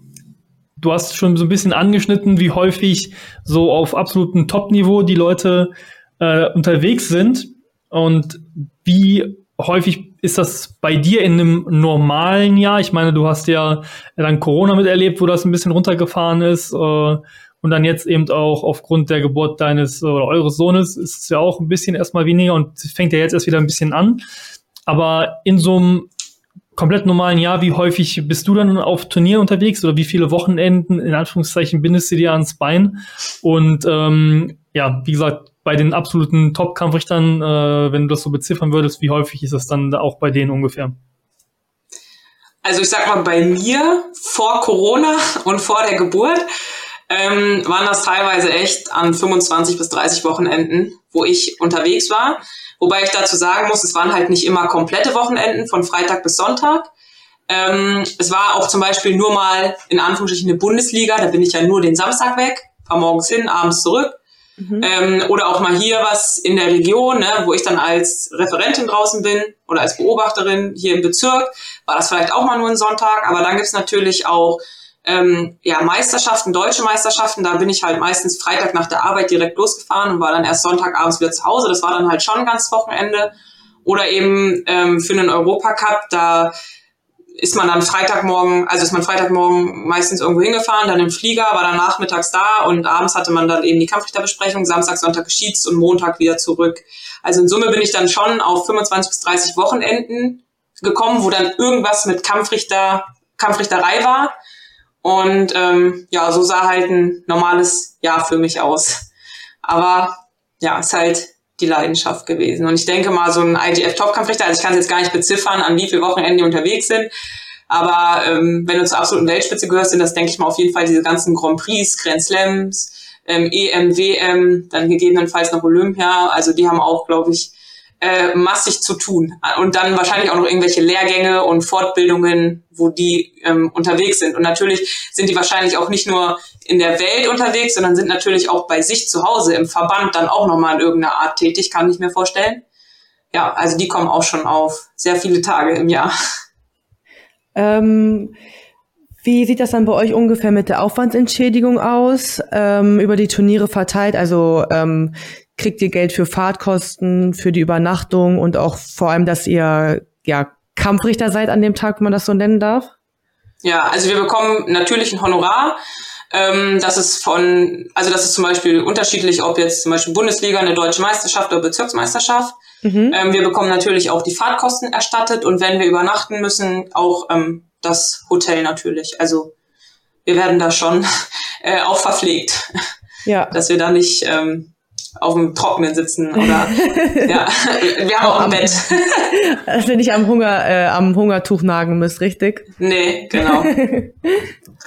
du hast schon so ein bisschen angeschnitten, wie häufig so auf absolutem Top-Niveau die Leute äh, unterwegs sind und wie häufig ist das bei dir in einem normalen Jahr? Ich meine, du hast ja dann Corona miterlebt, wo das ein bisschen runtergefahren ist. Äh, und dann jetzt eben auch aufgrund der Geburt deines oder eures Sohnes ist es ja auch ein bisschen erstmal weniger und fängt ja jetzt erst wieder ein bisschen an. Aber in so einem komplett normalen Jahr, wie häufig bist du dann auf Turnier unterwegs oder wie viele Wochenenden in Anführungszeichen bindest du dir ans Bein? Und ähm, ja, wie gesagt, bei den absoluten Top-Kampfrichtern, äh, wenn du das so beziffern würdest, wie häufig ist das dann auch bei denen ungefähr? Also ich sag mal, bei mir vor Corona *laughs* und vor der Geburt ähm, waren das teilweise echt an 25 bis 30 Wochenenden, wo ich unterwegs war. Wobei ich dazu sagen muss, es waren halt nicht immer komplette Wochenenden von Freitag bis Sonntag. Ähm, es war auch zum Beispiel nur mal in Anführungsstrichen eine Bundesliga, da bin ich ja nur den Samstag weg, fahr morgens hin, abends zurück. Mhm. Ähm, oder auch mal hier was in der Region, ne, wo ich dann als Referentin draußen bin oder als Beobachterin hier im Bezirk, war das vielleicht auch mal nur ein Sonntag. Aber dann gibt's natürlich auch ähm, ja, Meisterschaften, deutsche Meisterschaften. Da bin ich halt meistens Freitag nach der Arbeit direkt losgefahren und war dann erst Sonntagabends wieder zu Hause. Das war dann halt schon ganzes Wochenende. Oder eben ähm, für einen Europacup, da ist man dann Freitagmorgen, also ist man Freitagmorgen meistens irgendwo hingefahren, dann im Flieger, war dann nachmittags da und abends hatte man dann eben die Kampfrichterbesprechung, Samstag, Sonntag geschieht's und Montag wieder zurück. Also in Summe bin ich dann schon auf 25 bis 30 Wochenenden gekommen, wo dann irgendwas mit Kampfrichter, Kampfrichterei war. Und ähm, ja, so sah halt ein normales Jahr für mich aus. Aber ja, ist halt die Leidenschaft gewesen. Und ich denke mal, so ein IGF-Topkampfrichter, also ich kann es jetzt gar nicht beziffern, an wie viele Wochenenden die unterwegs sind, aber ähm, wenn du zur absoluten Weltspitze gehörst, sind das, denke ich mal, auf jeden Fall diese ganzen Grand Prix, Grand Slams, ähm, EM, WM, dann gegebenenfalls noch Olympia. Also die haben auch, glaube ich, äh, massig zu tun. Und dann wahrscheinlich auch noch irgendwelche Lehrgänge und Fortbildungen, wo die ähm, unterwegs sind. Und natürlich sind die wahrscheinlich auch nicht nur in der Welt unterwegs, sondern sind natürlich auch bei sich zu Hause im Verband dann auch nochmal in irgendeiner Art tätig, kann ich mir vorstellen. Ja, also die kommen auch schon auf sehr viele Tage im Jahr. Ähm, wie sieht das dann bei euch ungefähr mit der Aufwandsentschädigung aus, ähm, über die Turniere verteilt? Also ähm, kriegt ihr Geld für Fahrtkosten, für die Übernachtung und auch vor allem, dass ihr ja Kampfrichter seid an dem Tag, wenn man das so nennen darf? Ja, also wir bekommen natürlich ein Honorar. Ähm, das ist von, also das ist zum Beispiel unterschiedlich, ob jetzt zum Beispiel Bundesliga, eine deutsche Meisterschaft oder Bezirksmeisterschaft. Mhm. Ähm, wir bekommen natürlich auch die Fahrtkosten erstattet und wenn wir übernachten müssen, auch ähm, das Hotel natürlich. Also wir werden da schon *laughs* äh, auch verpflegt. Ja. Dass wir da nicht ähm, auf dem Trockenen sitzen oder *laughs* ja, wir haben auch ein Bett. *laughs* Dass ihr nicht am Hunger, äh, am Hungertuch nagen müsst, richtig? Nee, genau. *laughs*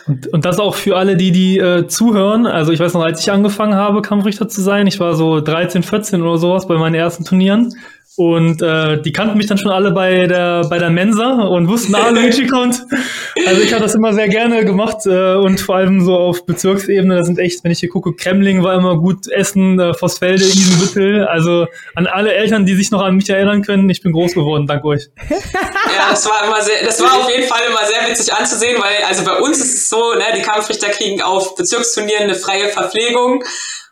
Und, und das auch für alle, die, die äh, zuhören. Also ich weiß noch, als ich angefangen habe, Kampfrichter zu sein, ich war so 13, 14 oder sowas bei meinen ersten Turnieren. Und äh, die kannten mich dann schon alle bei der bei der Mensa und wussten, ah, *laughs* Luigi kommt. Also ich habe das immer sehr gerne gemacht äh, und vor allem so auf Bezirksebene, das sind echt, wenn ich hier gucke, Kremling war immer gut essen, äh, Vossfelde, Isenbüttel. Also an alle Eltern, die sich noch an mich erinnern können, ich bin groß geworden, dank euch. Ja, das war immer sehr, das war auf jeden Fall immer sehr witzig anzusehen, weil also bei uns ist es so, ne, die Kampfrichter kriegen auf Bezirksturnieren eine freie Verpflegung.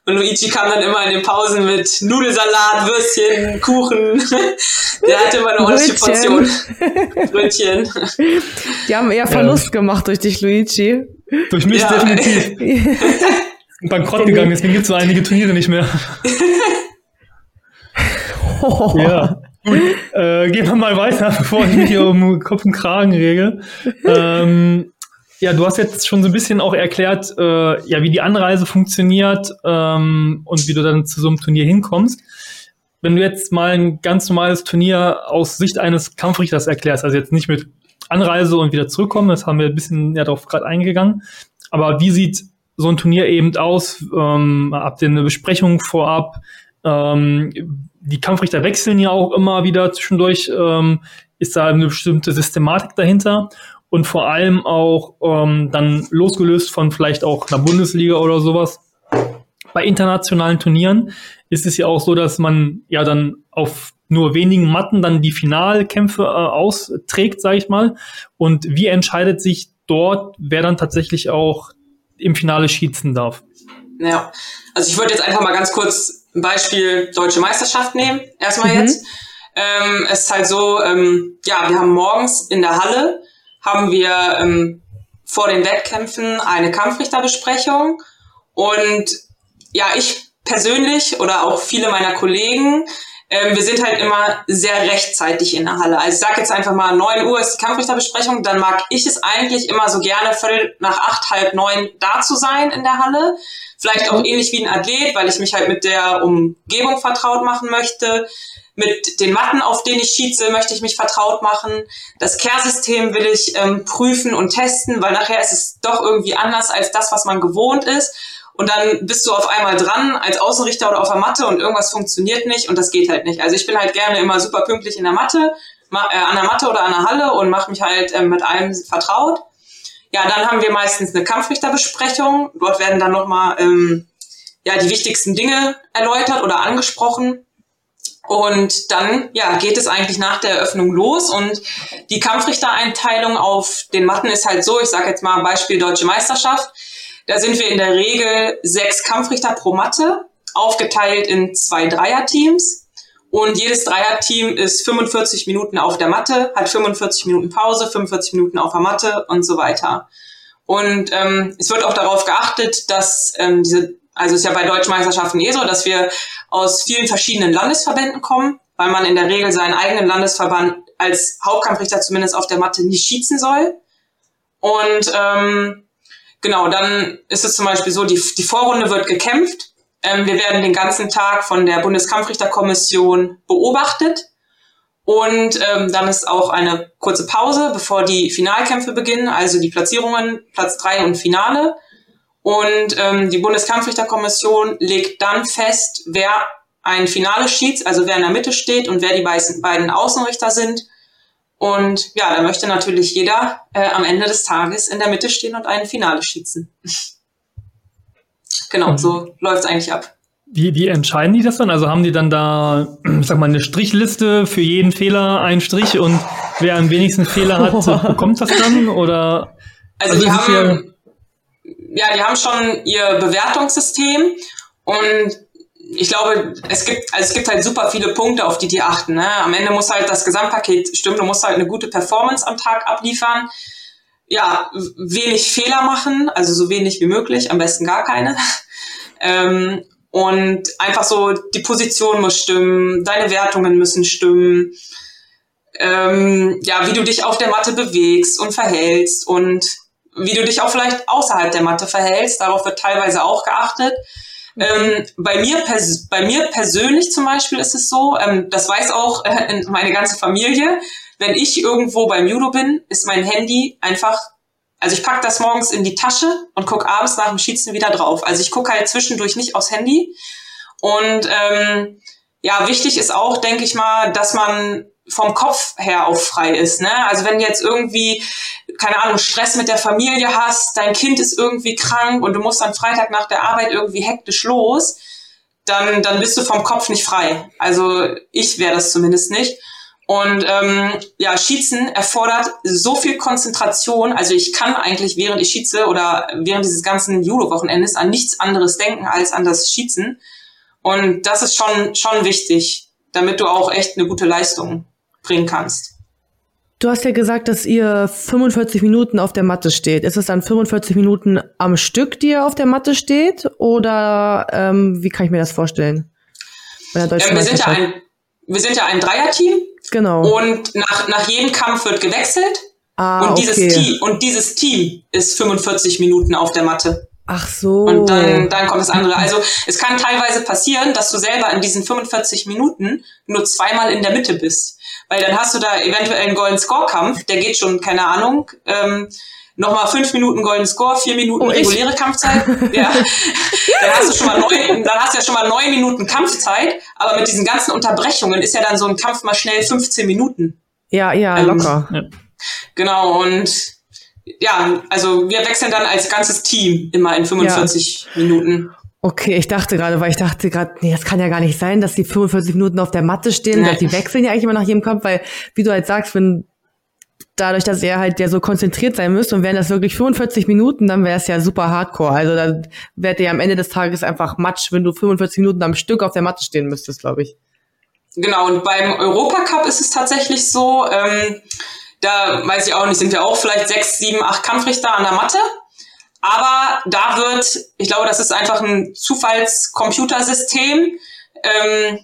Und Luigi kam dann immer in den Pausen mit Nudelsalat, Würstchen, Kuchen. *laughs* Der hatte immer eine ordentliche Portion. *laughs* Brötchen. Die haben eher Verlust ja. gemacht durch dich, Luigi. Durch mich ja. definitiv. *laughs* Bankrott gegangen, deswegen gibt es so einige Turniere nicht mehr. Oh. Ja. Gut, äh, gehen wir mal weiter, bevor ich mich hier um Kopf und Kragen rege. Ähm, ja, du hast jetzt schon so ein bisschen auch erklärt, äh, ja, wie die Anreise funktioniert ähm, und wie du dann zu so einem Turnier hinkommst. Wenn du jetzt mal ein ganz normales Turnier aus Sicht eines Kampfrichters erklärst, also jetzt nicht mit Anreise und wieder zurückkommen, das haben wir ein bisschen ja darauf gerade eingegangen. Aber wie sieht so ein Turnier eben aus? Ähm, habt ihr eine Besprechung vorab? Ähm, die Kampfrichter wechseln ja auch immer wieder zwischendurch. Ähm, ist da eine bestimmte Systematik dahinter? Und vor allem auch ähm, dann losgelöst von vielleicht auch einer Bundesliga oder sowas. Bei internationalen Turnieren ist es ja auch so, dass man ja dann auf nur wenigen Matten dann die Finalkämpfe äh, austrägt, sage ich mal. Und wie entscheidet sich dort, wer dann tatsächlich auch im Finale schießen darf? Ja, also ich wollte jetzt einfach mal ganz kurz ein Beispiel Deutsche Meisterschaft nehmen. Erstmal mhm. jetzt. Ähm, es ist halt so, ähm, ja, wir haben morgens in der Halle, haben wir ähm, vor den Wettkämpfen eine Kampfrichterbesprechung und ja, ich persönlich oder auch viele meiner Kollegen ähm, wir sind halt immer sehr rechtzeitig in der Halle. Also ich sag jetzt einfach mal, 9 Uhr ist die Kampfrichterbesprechung, dann mag ich es eigentlich immer so gerne viertel nach acht, halb neun da zu sein in der Halle. Vielleicht auch ähnlich wie ein Athlet, weil ich mich halt mit der Umgebung vertraut machen möchte. Mit den Matten, auf denen ich schieße, möchte ich mich vertraut machen. Das Care-System will ich ähm, prüfen und testen, weil nachher ist es doch irgendwie anders als das, was man gewohnt ist und dann bist du auf einmal dran als Außenrichter oder auf der Matte und irgendwas funktioniert nicht und das geht halt nicht. Also ich bin halt gerne immer super pünktlich in der Matte, äh, an der Matte oder an der Halle und mache mich halt äh, mit allem vertraut. Ja, dann haben wir meistens eine Kampfrichterbesprechung. Dort werden dann nochmal ähm, ja, die wichtigsten Dinge erläutert oder angesprochen. Und dann ja, geht es eigentlich nach der Eröffnung los und die Kampfrichtereinteilung auf den Matten ist halt so, ich sage jetzt mal Beispiel Deutsche Meisterschaft. Da sind wir in der Regel sechs Kampfrichter pro Matte, aufgeteilt in zwei Dreierteams. Und jedes Dreierteam ist 45 Minuten auf der Matte, hat 45 Minuten Pause, 45 Minuten auf der Matte und so weiter. Und ähm, es wird auch darauf geachtet, dass ähm, diese, also ist ja bei deutschen Meisterschaften eh so, dass wir aus vielen verschiedenen Landesverbänden kommen, weil man in der Regel seinen eigenen Landesverband als Hauptkampfrichter zumindest auf der Matte nicht schießen soll. Und ähm, Genau, dann ist es zum Beispiel so, die, die Vorrunde wird gekämpft. Ähm, wir werden den ganzen Tag von der Bundeskampfrichterkommission beobachtet. Und ähm, dann ist auch eine kurze Pause, bevor die Finalkämpfe beginnen, also die Platzierungen, Platz drei und Finale. Und ähm, die Bundeskampfrichterkommission legt dann fest, wer ein Finale schießt, also wer in der Mitte steht und wer die beiden Außenrichter sind. Und ja, da möchte natürlich jeder äh, am Ende des Tages in der Mitte stehen und ein Finale schießen. *laughs* genau, so läuft es eigentlich ab. Wie, wie entscheiden die das dann? Also haben die dann da, ich *clears throat* sag mal, eine Strichliste für jeden Fehler einen Strich und wer am wenigsten Fehler hat, *laughs* bekommt das dann? Oder also, also die haben ja, die haben schon ihr Bewertungssystem und ich glaube, es gibt, also es gibt halt super viele Punkte, auf die die achten. Ne? Am Ende muss halt das Gesamtpaket stimmen. Du musst halt eine gute Performance am Tag abliefern. Ja, wenig Fehler machen, also so wenig wie möglich, am besten gar keine. *laughs* ähm, und einfach so, die Position muss stimmen, deine Wertungen müssen stimmen. Ähm, ja, wie du dich auf der Matte bewegst und verhältst und wie du dich auch vielleicht außerhalb der Matte verhältst. Darauf wird teilweise auch geachtet. Ähm, bei, mir bei mir persönlich zum Beispiel ist es so, ähm, das weiß auch *laughs* äh, meine ganze Familie, wenn ich irgendwo beim Judo bin, ist mein Handy einfach, also ich pack das morgens in die Tasche und guck abends nach dem Schießen wieder drauf. Also ich gucke halt zwischendurch nicht aufs Handy. Und ähm, ja, wichtig ist auch, denke ich mal, dass man vom Kopf her auch frei ist. Ne? Also wenn du jetzt irgendwie, keine Ahnung, Stress mit der Familie hast, dein Kind ist irgendwie krank und du musst am Freitag nach der Arbeit irgendwie hektisch los, dann, dann bist du vom Kopf nicht frei. Also ich wäre das zumindest nicht. Und ähm, ja, Schießen erfordert so viel Konzentration. Also ich kann eigentlich, während ich schieße oder während dieses ganzen Judo-Wochenendes an nichts anderes denken als an das Schießen. Und das ist schon, schon wichtig, damit du auch echt eine gute Leistung bringen kannst. Du hast ja gesagt, dass ihr 45 Minuten auf der Matte steht. Ist es dann 45 Minuten am Stück, die ihr auf der Matte steht? Oder ähm, wie kann ich mir das vorstellen? Bei der ähm, wir, sind ja ein, wir sind ja ein Dreierteam. Genau. Und nach, nach jedem Kampf wird gewechselt. Ah, und, dieses okay. Team, und dieses Team ist 45 Minuten auf der Matte. Ach so. Und dann, dann kommt das andere. Also es kann teilweise passieren, dass du selber in diesen 45 Minuten nur zweimal in der Mitte bist. Weil dann hast du da eventuell einen Golden Score-Kampf, der geht schon, keine Ahnung, ähm, nochmal fünf Minuten Golden Score, vier Minuten oh, reguläre Kampfzeit. *laughs* ja. dann hast du schon mal neun, dann hast du ja schon mal neun Minuten Kampfzeit, aber mit diesen ganzen Unterbrechungen ist ja dann so ein Kampf mal schnell 15 Minuten. Ja, ja, ähm, locker. Genau, und ja, also wir wechseln dann als ganzes Team immer in 45 ja. Minuten. Okay, ich dachte gerade, weil ich dachte gerade, nee, das kann ja gar nicht sein, dass die 45 Minuten auf der Matte stehen. Nee. Die wechseln ja eigentlich immer nach jedem Kampf, weil, wie du halt sagst, wenn dadurch, dass er halt ja so konzentriert sein müsste und wären das wirklich 45 Minuten, dann wäre es ja super hardcore. Also dann wäre der am Ende des Tages einfach Matsch, wenn du 45 Minuten am Stück auf der Matte stehen müsstest, glaube ich. Genau, und beim Europacup ist es tatsächlich so, ähm, da weiß ich auch nicht, sind wir auch vielleicht sechs, sieben, acht Kampfrichter an der Matte. Aber da wird, ich glaube, das ist einfach ein Zufallscomputersystem, ähm,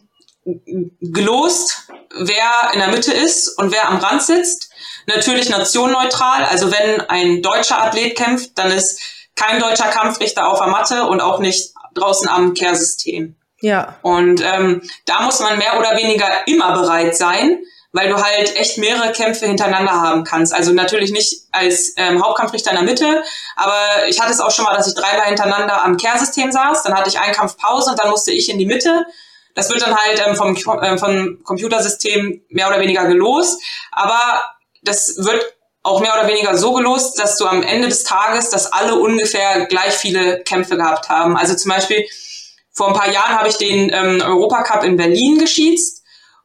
gelost, wer in der Mitte ist und wer am Rand sitzt. Natürlich nationneutral, also wenn ein deutscher Athlet kämpft, dann ist kein deutscher Kampfrichter auf der Matte und auch nicht draußen am Kehrsystem. Ja. Und ähm, da muss man mehr oder weniger immer bereit sein, weil du halt echt mehrere Kämpfe hintereinander haben kannst. Also natürlich nicht als ähm, Hauptkampfrichter in der Mitte, aber ich hatte es auch schon mal, dass ich dreimal hintereinander am Kehrsystem saß, dann hatte ich einen Kampf Pause und dann musste ich in die Mitte. Das wird dann halt ähm, vom, äh, vom Computersystem mehr oder weniger gelost, aber das wird auch mehr oder weniger so gelost, dass du am Ende des Tages, dass alle ungefähr gleich viele Kämpfe gehabt haben. Also zum Beispiel vor ein paar Jahren habe ich den ähm, Europacup in Berlin geschießt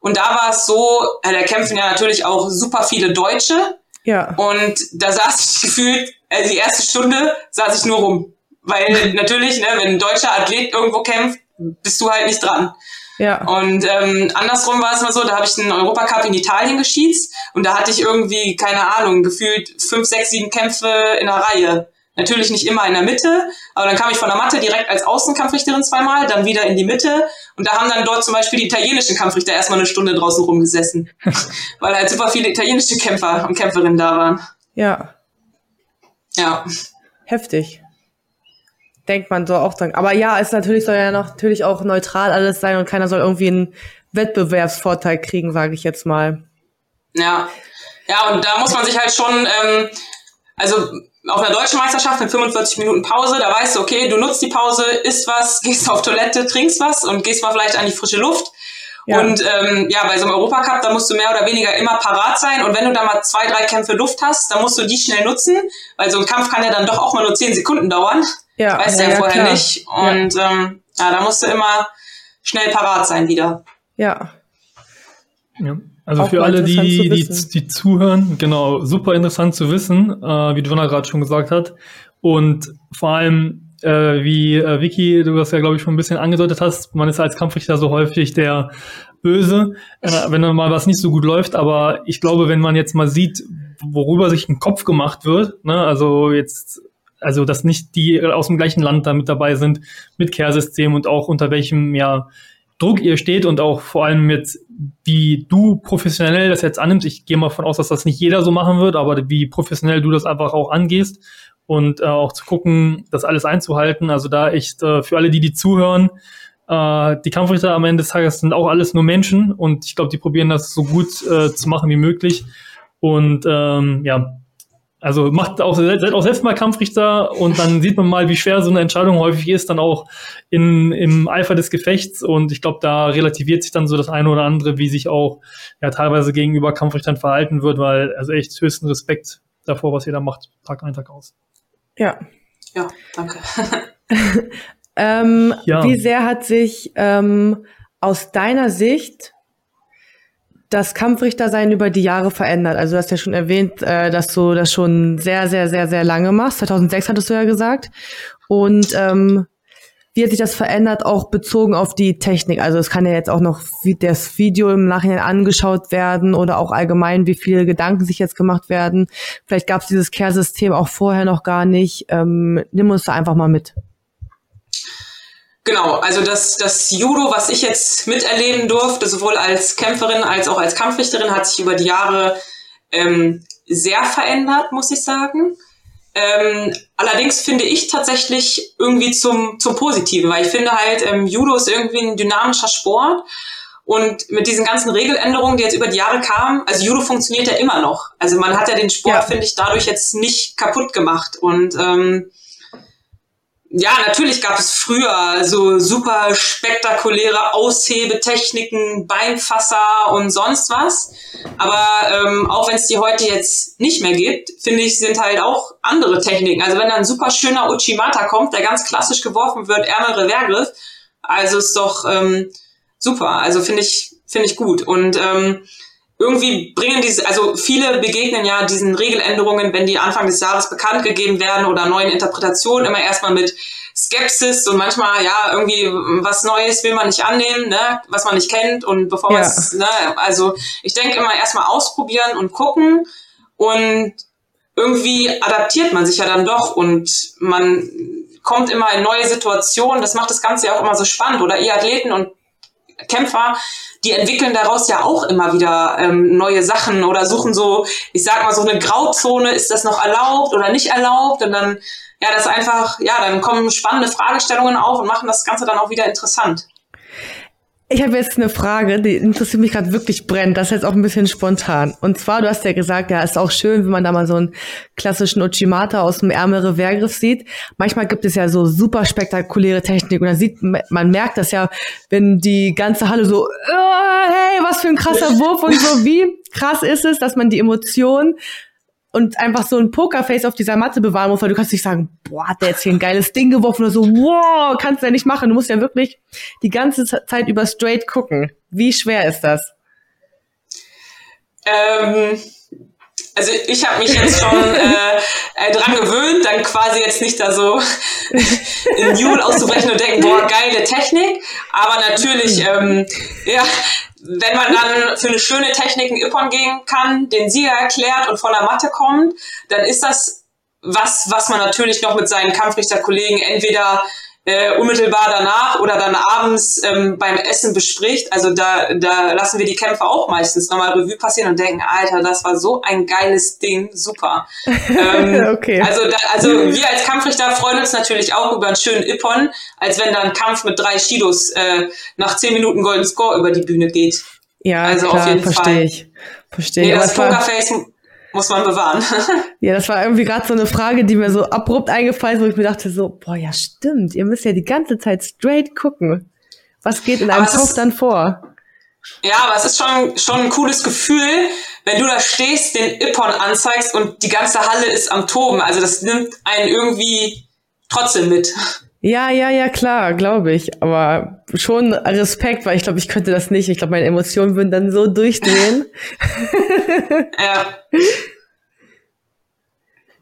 und da war es so, äh, da kämpfen ja natürlich auch super viele Deutsche. Ja. Und da saß ich *laughs* gefühlt, also die erste Stunde saß ich nur rum. Weil natürlich, ne, wenn ein deutscher Athlet irgendwo kämpft, bist du halt nicht dran. Ja. Und ähm, andersrum war es mal so, da habe ich einen Europacup in Italien geschießt und da hatte ich irgendwie, keine Ahnung, gefühlt fünf, sechs, sieben Kämpfe in der Reihe. Natürlich nicht immer in der Mitte, aber dann kam ich von der Matte direkt als Außenkampfrichterin zweimal, dann wieder in die Mitte und da haben dann dort zum Beispiel die italienischen Kampfrichter erstmal eine Stunde draußen rumgesessen, *laughs* weil halt super viele italienische Kämpfer und Kämpferinnen da waren. Ja. Ja. Heftig. Denkt man so auch dran. Aber ja, es natürlich soll ja natürlich auch neutral alles sein und keiner soll irgendwie einen Wettbewerbsvorteil kriegen, sage ich jetzt mal. Ja. Ja, und da muss man sich halt schon, ähm, also auf einer deutschen Meisterschaft mit 45 Minuten Pause, da weißt du, okay, du nutzt die Pause, isst was, *laughs* gehst auf Toilette, trinkst was und gehst mal vielleicht an die frische Luft. Ja. Und ähm, ja, bei so einem Europacup, da musst du mehr oder weniger immer parat sein. Und wenn du da mal zwei, drei Kämpfe Luft hast, dann musst du die schnell nutzen, weil so ein Kampf kann ja dann doch auch mal nur zehn Sekunden dauern. Ja, weißt ja, du ja, vorher klar. nicht. Und ja. Ähm, ja, da musst du immer schnell parat sein wieder. Ja. Ja. Also Auch für alle, die, die, die zuhören, genau, super interessant zu wissen, äh, wie Jonah gerade schon gesagt hat. Und vor allem, äh, wie äh, Vicky, du das ja, glaube ich, schon ein bisschen angedeutet hast, man ist als Kampfrichter so häufig der Böse, äh, wenn dann mal was nicht so gut läuft. Aber ich glaube, wenn man jetzt mal sieht, worüber sich ein Kopf gemacht wird, ne, also jetzt also dass nicht die aus dem gleichen Land da mit dabei sind, mit Care-System und auch unter welchem ja Druck ihr steht und auch vor allem mit, wie du professionell das jetzt annimmst. Ich gehe mal von aus, dass das nicht jeder so machen wird, aber wie professionell du das einfach auch angehst und äh, auch zu gucken, das alles einzuhalten. Also da echt äh, für alle, die die zuhören, äh, die Kampfrichter am Ende des Tages sind auch alles nur Menschen und ich glaube, die probieren das so gut äh, zu machen wie möglich. Und ähm, ja, also macht auch, seid auch selbst mal Kampfrichter und dann sieht man mal, wie schwer so eine Entscheidung häufig ist, dann auch in, im Eifer des Gefechts. Und ich glaube, da relativiert sich dann so das eine oder andere, wie sich auch ja teilweise gegenüber Kampfrichtern verhalten wird, weil also echt höchsten Respekt davor, was ihr da macht, Tag ein, Tag aus. Ja. Ja, danke. *laughs* ähm, ja. Wie sehr hat sich ähm, aus deiner Sicht das Kampfrichtersein über die Jahre verändert? Also du hast ja schon erwähnt, äh, dass du das schon sehr, sehr, sehr, sehr lange machst. 2006 hattest du ja gesagt. Und ähm, wie hat sich das verändert, auch bezogen auf die Technik? Also es kann ja jetzt auch noch wie das Video im Nachhinein angeschaut werden oder auch allgemein, wie viele Gedanken sich jetzt gemacht werden. Vielleicht gab es dieses Care-System auch vorher noch gar nicht. Ähm, nimm uns da einfach mal mit. Genau, also das, das Judo, was ich jetzt miterleben durfte, sowohl als Kämpferin als auch als Kampfrichterin, hat sich über die Jahre ähm, sehr verändert, muss ich sagen. Ähm, allerdings finde ich tatsächlich irgendwie zum, zum Positiven, weil ich finde halt, ähm, Judo ist irgendwie ein dynamischer Sport und mit diesen ganzen Regeländerungen, die jetzt über die Jahre kamen, also Judo funktioniert ja immer noch. Also man hat ja den Sport, ja. finde ich, dadurch jetzt nicht kaputt gemacht und ähm, ja, natürlich gab es früher so super spektakuläre Aushebetechniken, Beinfasser und sonst was. Aber ähm, auch wenn es die heute jetzt nicht mehr gibt, finde ich, sind halt auch andere Techniken. Also wenn da ein super schöner Uchimata kommt, der ganz klassisch geworfen wird, Ärmel Revergriff, also ist doch ähm, super. Also finde ich, finde ich gut. Und ähm, irgendwie bringen diese, also viele begegnen ja diesen Regeländerungen, wenn die Anfang des Jahres bekannt gegeben werden oder neuen Interpretationen, immer erstmal mit Skepsis und manchmal, ja, irgendwie was Neues will man nicht annehmen, ne, was man nicht kennt und bevor man es, ne, also ich denke immer erstmal ausprobieren und gucken und irgendwie adaptiert man sich ja dann doch und man kommt immer in neue Situationen, das macht das Ganze ja auch immer so spannend oder ihr Athleten und Kämpfer, die entwickeln daraus ja auch immer wieder ähm, neue Sachen oder suchen so, ich sag mal so eine Grauzone, ist das noch erlaubt oder nicht erlaubt und dann ja, das einfach, ja, dann kommen spannende Fragestellungen auf und machen das Ganze dann auch wieder interessant. Ich habe jetzt eine Frage, die interessiert mich gerade wirklich brennt. Das ist jetzt auch ein bisschen spontan. Und zwar, du hast ja gesagt, ja, ist auch schön, wenn man da mal so einen klassischen Uchimata aus dem ärmere Wehrgriff sieht. Manchmal gibt es ja so super spektakuläre Technik und da sieht man merkt das ja, wenn die ganze Halle so, oh, hey, was für ein krasser Wurf und so. Wie krass ist es, dass man die Emotionen und einfach so ein Pokerface auf dieser Matte bewahren muss, weil du kannst nicht sagen, boah, hat der jetzt hier ein geiles Ding geworfen oder so, wow, kannst du ja nicht machen. Du musst ja wirklich die ganze Zeit über straight gucken. Wie schwer ist das? Ähm, also ich habe mich jetzt schon äh, äh, dran gewöhnt, dann quasi jetzt nicht da so *laughs* in Jule auszubrechen und denken, boah, geile Technik. Aber natürlich, ähm, ja, wenn man dann für eine schöne Technik in Ippon gehen kann, den Sieger erklärt und von der Matte kommt, dann ist das was, was man natürlich noch mit seinen Kampfrichterkollegen entweder äh, unmittelbar danach oder dann abends ähm, beim Essen bespricht. Also da, da lassen wir die Kämpfe auch meistens nochmal Revue passieren und denken, Alter, das war so ein geiles Ding, super. *laughs* ähm, okay. Also, da, also wir als Kampfrichter freuen uns natürlich auch über einen schönen Ippon, als wenn da ein Kampf mit drei Shidos äh, nach zehn Minuten Golden Score über die Bühne geht. Ja, also klar, auf jeden verstehe Fall. ich. Verstehe nee, das Pokerface muss man bewahren. *laughs* ja, das war irgendwie gerade so eine Frage, die mir so abrupt eingefallen ist, wo ich mir dachte so, boah, ja stimmt, ihr müsst ja die ganze Zeit straight gucken. Was geht in einem Kopf dann vor? Ja, aber es ist schon, schon ein cooles Gefühl, wenn du da stehst, den Ippon anzeigst und die ganze Halle ist am Toben. Also das nimmt einen irgendwie trotzdem mit. Ja, ja, ja, klar, glaube ich. Aber schon Respekt, weil ich glaube, ich könnte das nicht. Ich glaube, meine Emotionen würden dann so durchdrehen. *laughs* ja.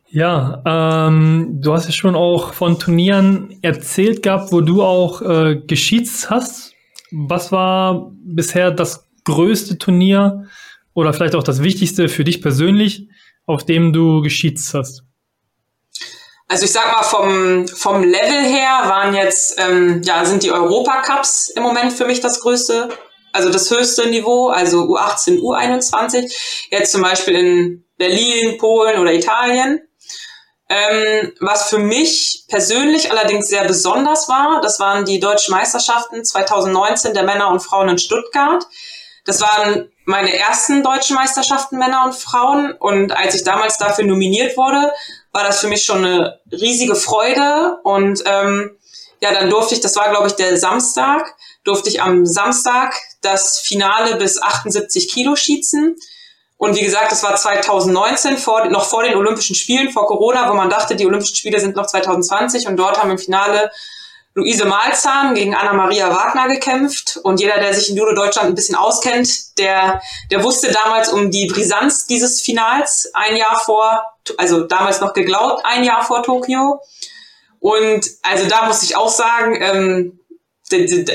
Ja, ähm, du hast ja schon auch von Turnieren erzählt gehabt, wo du auch äh, geschiedst hast. Was war bisher das größte Turnier oder vielleicht auch das wichtigste für dich persönlich, auf dem du geschiedst hast? Also ich sag mal, vom, vom Level her waren jetzt, ähm, ja, sind die Europacups im Moment für mich das größte, also das höchste Niveau, also U18, U21. Jetzt zum Beispiel in Berlin, Polen oder Italien. Ähm, was für mich persönlich allerdings sehr besonders war, das waren die deutschen Meisterschaften 2019 der Männer und Frauen in Stuttgart. Das waren meine ersten deutschen Meisterschaften Männer und Frauen und als ich damals dafür nominiert wurde, war das für mich schon eine riesige Freude. Und ähm, ja, dann durfte ich, das war glaube ich der Samstag, durfte ich am Samstag das Finale bis 78 Kilo schießen. Und wie gesagt, das war 2019, vor, noch vor den Olympischen Spielen, vor Corona, wo man dachte, die Olympischen Spiele sind noch 2020. Und dort haben im Finale Luise Malzahn gegen Anna-Maria Wagner gekämpft. Und jeder, der sich in Judo Deutschland ein bisschen auskennt, der, der wusste damals um die Brisanz dieses Finals ein Jahr vor, also damals noch geglaubt, ein Jahr vor Tokio. Und also da muss ich auch sagen, ähm,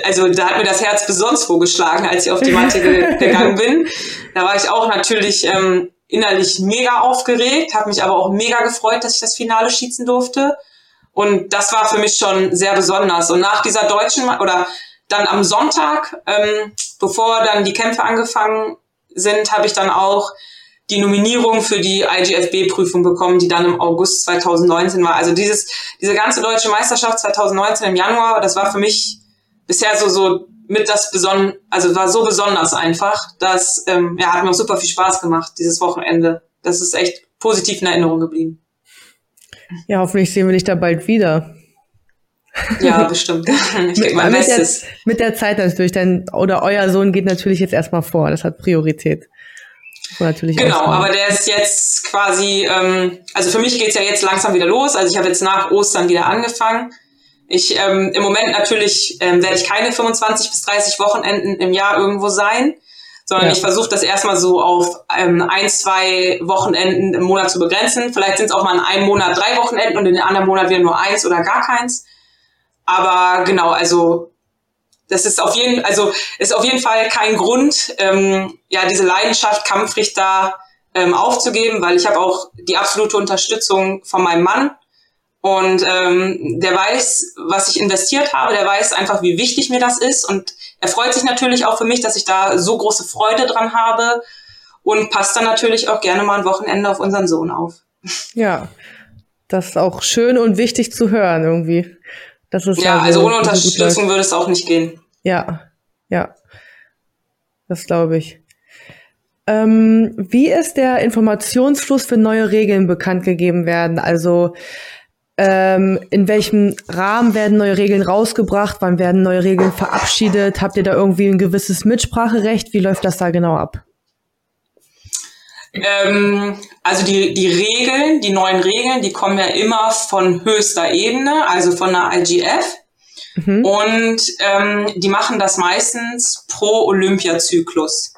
also da hat mir das Herz besonders vorgeschlagen, als ich auf die Matte *laughs* gegangen bin. Da war ich auch natürlich ähm, innerlich mega aufgeregt, habe mich aber auch mega gefreut, dass ich das Finale schießen durfte. Und das war für mich schon sehr besonders. Und nach dieser deutschen oder dann am Sonntag, ähm, bevor dann die Kämpfe angefangen sind, habe ich dann auch die Nominierung für die IGFB-Prüfung bekommen, die dann im August 2019 war. Also dieses, diese ganze deutsche Meisterschaft 2019 im Januar, das war für mich bisher so, so mit das besonnen, also war so besonders einfach, dass, ähm, ja, hat mir auch super viel Spaß gemacht, dieses Wochenende. Das ist echt positiv in Erinnerung geblieben. Ja, hoffentlich sehen wir dich da bald wieder. Ja, bestimmt. *laughs* Ich mit, mein mit. Der, mit der Zeit natürlich, denn, oder euer Sohn geht natürlich jetzt erstmal vor, das hat Priorität. Natürlich genau, aber der ist jetzt quasi, ähm, also für mich geht's ja jetzt langsam wieder los. Also ich habe jetzt nach Ostern wieder angefangen. Ich ähm, im Moment natürlich ähm, werde ich keine 25 bis 30 Wochenenden im Jahr irgendwo sein, sondern ja. ich versuche das erstmal so auf ähm, ein, zwei Wochenenden im Monat zu begrenzen. Vielleicht sind es auch mal in einem Monat drei Wochenenden und in den anderen Monat wieder nur eins oder gar keins. Aber genau, also das ist auf jeden, also ist auf jeden Fall kein Grund, ähm, ja diese Leidenschaft Kampfrichter ähm, aufzugeben, weil ich habe auch die absolute Unterstützung von meinem Mann und ähm, der weiß, was ich investiert habe, der weiß einfach, wie wichtig mir das ist und er freut sich natürlich auch für mich, dass ich da so große Freude dran habe und passt dann natürlich auch gerne mal ein Wochenende auf unseren Sohn auf. Ja, das ist auch schön und wichtig zu hören irgendwie. Das ist ja, ja also ohne Unterstützung würde es auch nicht gehen. Ja, ja. Das glaube ich. Ähm, wie ist der Informationsfluss für neue Regeln bekannt gegeben werden? Also ähm, in welchem Rahmen werden neue Regeln rausgebracht? Wann werden neue Regeln verabschiedet? Habt ihr da irgendwie ein gewisses Mitspracherecht? Wie läuft das da genau ab? Ähm, also die, die Regeln, die neuen Regeln, die kommen ja immer von höchster Ebene, also von der IGF. Mhm. Und ähm, die machen das meistens pro Olympiazyklus.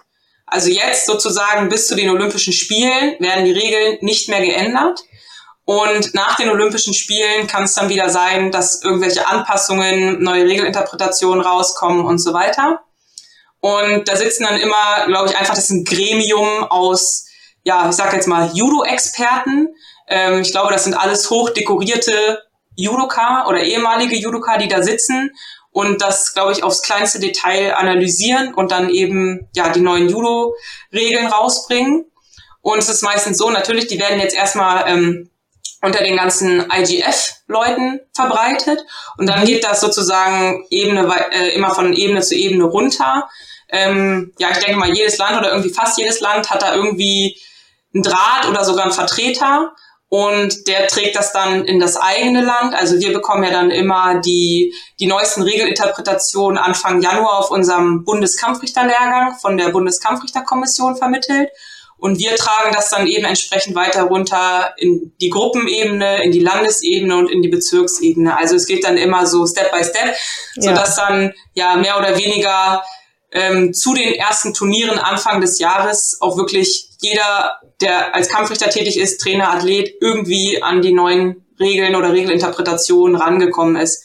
Also jetzt sozusagen bis zu den Olympischen Spielen werden die Regeln nicht mehr geändert. Und nach den Olympischen Spielen kann es dann wieder sein, dass irgendwelche Anpassungen, neue Regelinterpretationen rauskommen und so weiter. Und da sitzen dann immer, glaube ich, einfach das ist ein Gremium aus ja, ich sag jetzt mal Judo-Experten. Ähm, ich glaube, das sind alles hochdekorierte Judoka oder ehemalige Judoka, die da sitzen und das, glaube ich, aufs kleinste Detail analysieren und dann eben ja die neuen Judo-Regeln rausbringen. Und es ist meistens so, natürlich, die werden jetzt erstmal ähm, unter den ganzen IGF-Leuten verbreitet und dann mhm. geht das sozusagen Ebene äh, immer von Ebene zu Ebene runter. Ähm, ja, ich denke mal, jedes Land oder irgendwie fast jedes Land hat da irgendwie ein Draht oder sogar ein Vertreter und der trägt das dann in das eigene Land. Also wir bekommen ja dann immer die, die neuesten Regelinterpretationen Anfang Januar auf unserem Bundeskampfrichterlehrgang von der Bundeskampfrichterkommission vermittelt. Und wir tragen das dann eben entsprechend weiter runter in die Gruppenebene, in die Landesebene und in die Bezirksebene. Also es geht dann immer so Step by Step, sodass ja. dann ja mehr oder weniger ähm, zu den ersten Turnieren Anfang des Jahres auch wirklich jeder, der als Kampfrichter tätig ist, Trainer, Athlet, irgendwie an die neuen Regeln oder Regelinterpretationen rangekommen ist.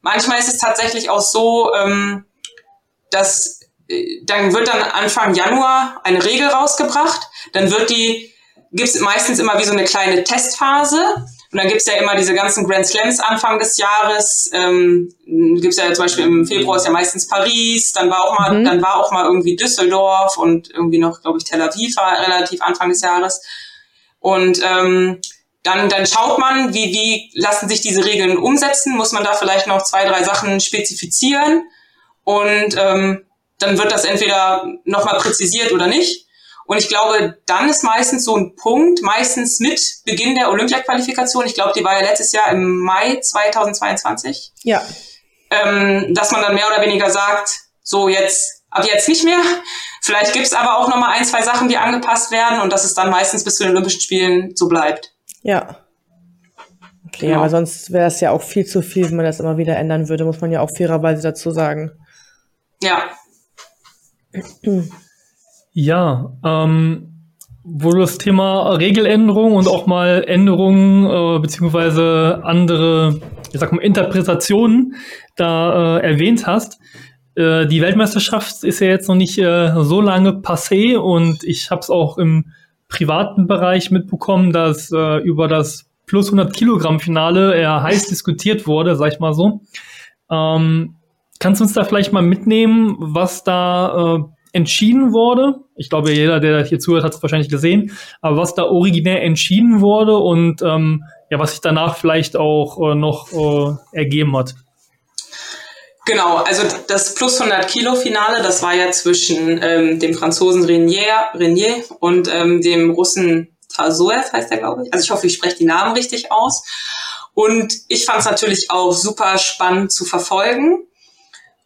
Manchmal ist es tatsächlich auch so, ähm, dass dann wird dann Anfang Januar eine Regel rausgebracht, dann wird die, gibt es meistens immer wie so eine kleine Testphase und dann gibt's ja immer diese ganzen Grand Slams Anfang des Jahres. Ähm, gibt's ja zum Beispiel im Februar ist ja meistens Paris, dann war auch mal, mhm. dann war auch mal irgendwie Düsseldorf und irgendwie noch, glaube ich, Tel Aviv war relativ Anfang des Jahres. Und ähm, dann, dann schaut man, wie, wie lassen sich diese Regeln umsetzen. Muss man da vielleicht noch zwei, drei Sachen spezifizieren? Und ähm, dann wird das entweder nochmal präzisiert oder nicht. Und ich glaube, dann ist meistens so ein Punkt, meistens mit Beginn der Olympia-Qualifikation, ich glaube, die war ja letztes Jahr im Mai 2022. Ja. Ähm, dass man dann mehr oder weniger sagt, so jetzt, ab jetzt nicht mehr. Vielleicht gibt's aber auch nochmal ein, zwei Sachen, die angepasst werden und dass es dann meistens bis zu den Olympischen Spielen so bleibt. Ja. Okay, genau. aber sonst wäre es ja auch viel zu viel, wenn man das immer wieder ändern würde, muss man ja auch fairerweise dazu sagen. Ja. Ja, ähm, wo du das Thema Regeländerung und auch mal Änderungen äh, beziehungsweise andere, ich sag mal, Interpretationen da äh, erwähnt hast. Äh, die Weltmeisterschaft ist ja jetzt noch nicht äh, so lange passé und ich habe es auch im privaten Bereich mitbekommen, dass äh, über das plus 100 Kilogramm Finale eher heiß diskutiert wurde, sag ich mal so. Ähm, kannst du uns da vielleicht mal mitnehmen, was da äh, entschieden wurde? Ich glaube, jeder, der hier zuhört, hat es wahrscheinlich gesehen. Aber was da originär entschieden wurde und ähm, ja, was sich danach vielleicht auch äh, noch äh, ergeben hat. Genau, also das plus 100 Kilo Finale, das war ja zwischen ähm, dem Franzosen Renier, Renier und ähm, dem Russen Tasoev heißt er, glaube ich. Also ich hoffe, ich spreche die Namen richtig aus. Und ich fand es natürlich auch super spannend zu verfolgen.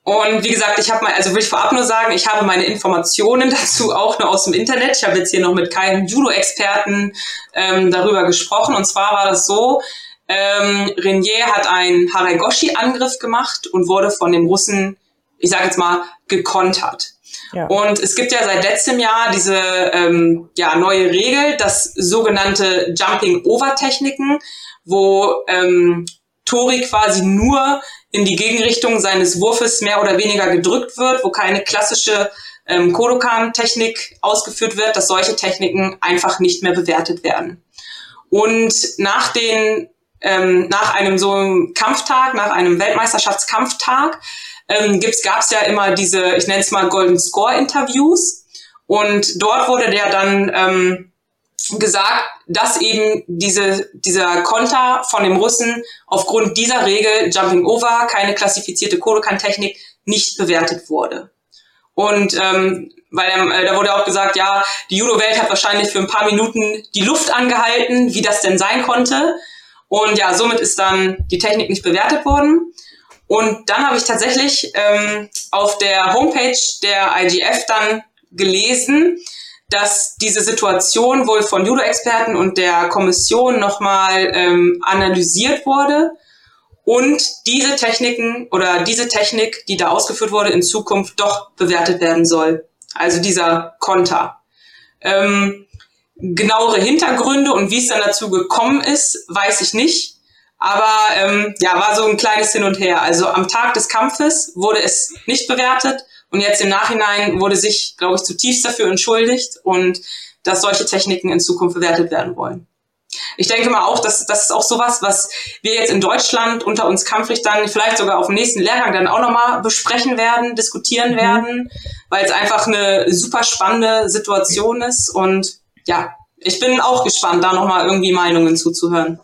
Und wie gesagt, ich habe mal, also will ich vorab nur sagen, ich habe meine Informationen *laughs* dazu auch nur aus dem Internet. Ich habe jetzt hier noch mit keinem Judo-Experten ähm, darüber gesprochen. Und zwar war das so, ähm, Renier hat einen Haragoshi-Angriff gemacht und wurde von dem Russen, ich sage jetzt mal, gekontert. Ja. Und es gibt ja seit letztem Jahr diese ähm, ja, neue Regel, das sogenannte Jumping-Over-Techniken, wo ähm, Tori quasi nur in die Gegenrichtung seines Wurfes mehr oder weniger gedrückt wird, wo keine klassische ähm, Kodokan-Technik ausgeführt wird, dass solche Techniken einfach nicht mehr bewertet werden. Und nach den ähm, nach einem so einem Kampftag, nach einem Weltmeisterschaftskampftag, ähm, gab es ja immer diese, ich nenne es mal Golden Score Interviews. Und dort wurde der dann ähm, gesagt, dass eben diese, dieser Konter von dem Russen aufgrund dieser Regel Jumping Over, keine klassifizierte Kodokan-Technik, nicht bewertet wurde. Und ähm, weil äh, da wurde auch gesagt, ja, die Judo-Welt hat wahrscheinlich für ein paar Minuten die Luft angehalten, wie das denn sein konnte. Und ja, somit ist dann die Technik nicht bewertet worden. Und dann habe ich tatsächlich ähm, auf der Homepage der IGF dann gelesen, dass diese Situation wohl von Judo-Experten und der Kommission nochmal ähm, analysiert wurde und diese Techniken oder diese Technik, die da ausgeführt wurde, in Zukunft doch bewertet werden soll. Also dieser Konter. Ähm, genauere Hintergründe und wie es dann dazu gekommen ist, weiß ich nicht. Aber ähm, ja, war so ein kleines Hin und Her. Also am Tag des Kampfes wurde es nicht bewertet und jetzt im Nachhinein wurde sich, glaube ich, zutiefst dafür entschuldigt und dass solche Techniken in Zukunft bewertet werden wollen. Ich denke mal auch, dass das ist auch sowas, was wir jetzt in Deutschland unter uns Kampfrichtern vielleicht sogar auf dem nächsten Lehrgang dann auch nochmal besprechen werden, diskutieren mhm. werden, weil es einfach eine super spannende Situation ist und ja, ich bin auch gespannt, da nochmal irgendwie Meinungen zuzuhören.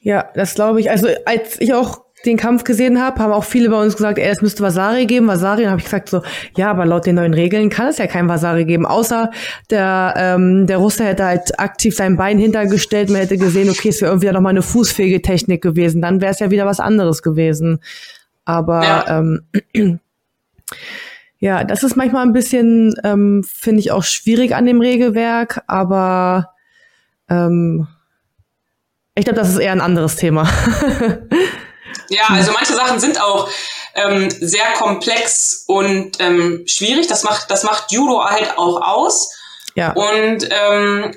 Ja, das glaube ich. Also als ich auch den Kampf gesehen habe, haben auch viele bei uns gesagt, ey, es müsste Vasari geben, Vasari. Und habe ich gesagt so, ja, aber laut den neuen Regeln kann es ja kein Vasari geben, außer der ähm, der Russe hätte halt aktiv sein Bein hintergestellt, man hätte gesehen, okay, es wäre irgendwie noch mal eine fußfähige Technik gewesen, dann wäre es ja wieder was anderes gewesen. Aber ja. ähm, *clears throat* ja, das ist manchmal ein bisschen, ähm, finde ich auch schwierig an dem Regelwerk, aber ähm, ich glaube, das ist eher ein anderes Thema. *laughs* ja, also manche Sachen sind auch ähm, sehr komplex und ähm, schwierig. Das macht, das macht Judo halt auch aus. Ja. Und ähm,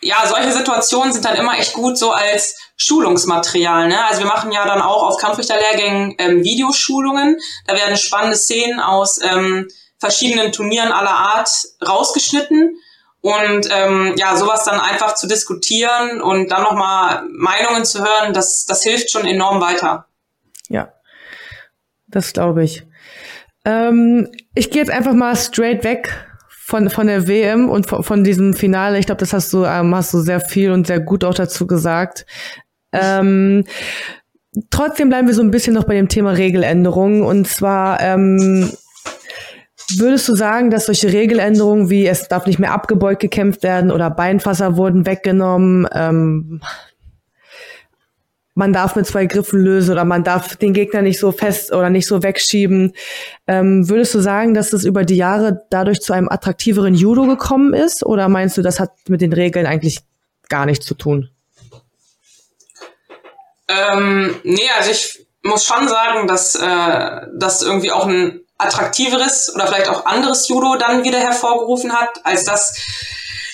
ja, solche Situationen sind dann immer echt gut so als Schulungsmaterial. Ne? Also wir machen ja dann auch auf Kampfrichterlehrgängen ähm, Videoschulungen. Da werden spannende Szenen aus ähm, verschiedenen Turnieren aller Art rausgeschnitten. Und ähm, ja, sowas dann einfach zu diskutieren und dann nochmal Meinungen zu hören, das, das hilft schon enorm weiter. Ja, das glaube ich. Ähm, ich gehe jetzt einfach mal straight weg von, von der WM und von, von diesem Finale. Ich glaube, das hast du, ähm, hast du sehr viel und sehr gut auch dazu gesagt. Ähm, trotzdem bleiben wir so ein bisschen noch bei dem Thema Regeländerungen. Und zwar ähm, würdest du sagen, dass solche Regeländerungen wie es darf nicht mehr abgebeugt gekämpft werden oder Beinfasser wurden weggenommen, ähm, man darf mit zwei Griffen lösen oder man darf den Gegner nicht so fest oder nicht so wegschieben. Ähm, würdest du sagen, dass es über die Jahre dadurch zu einem attraktiveren Judo gekommen ist? Oder meinst du, das hat mit den Regeln eigentlich gar nichts zu tun? Ähm, nee, also ich muss schon sagen, dass äh, das irgendwie auch ein attraktiveres oder vielleicht auch anderes Judo dann wieder hervorgerufen hat, als das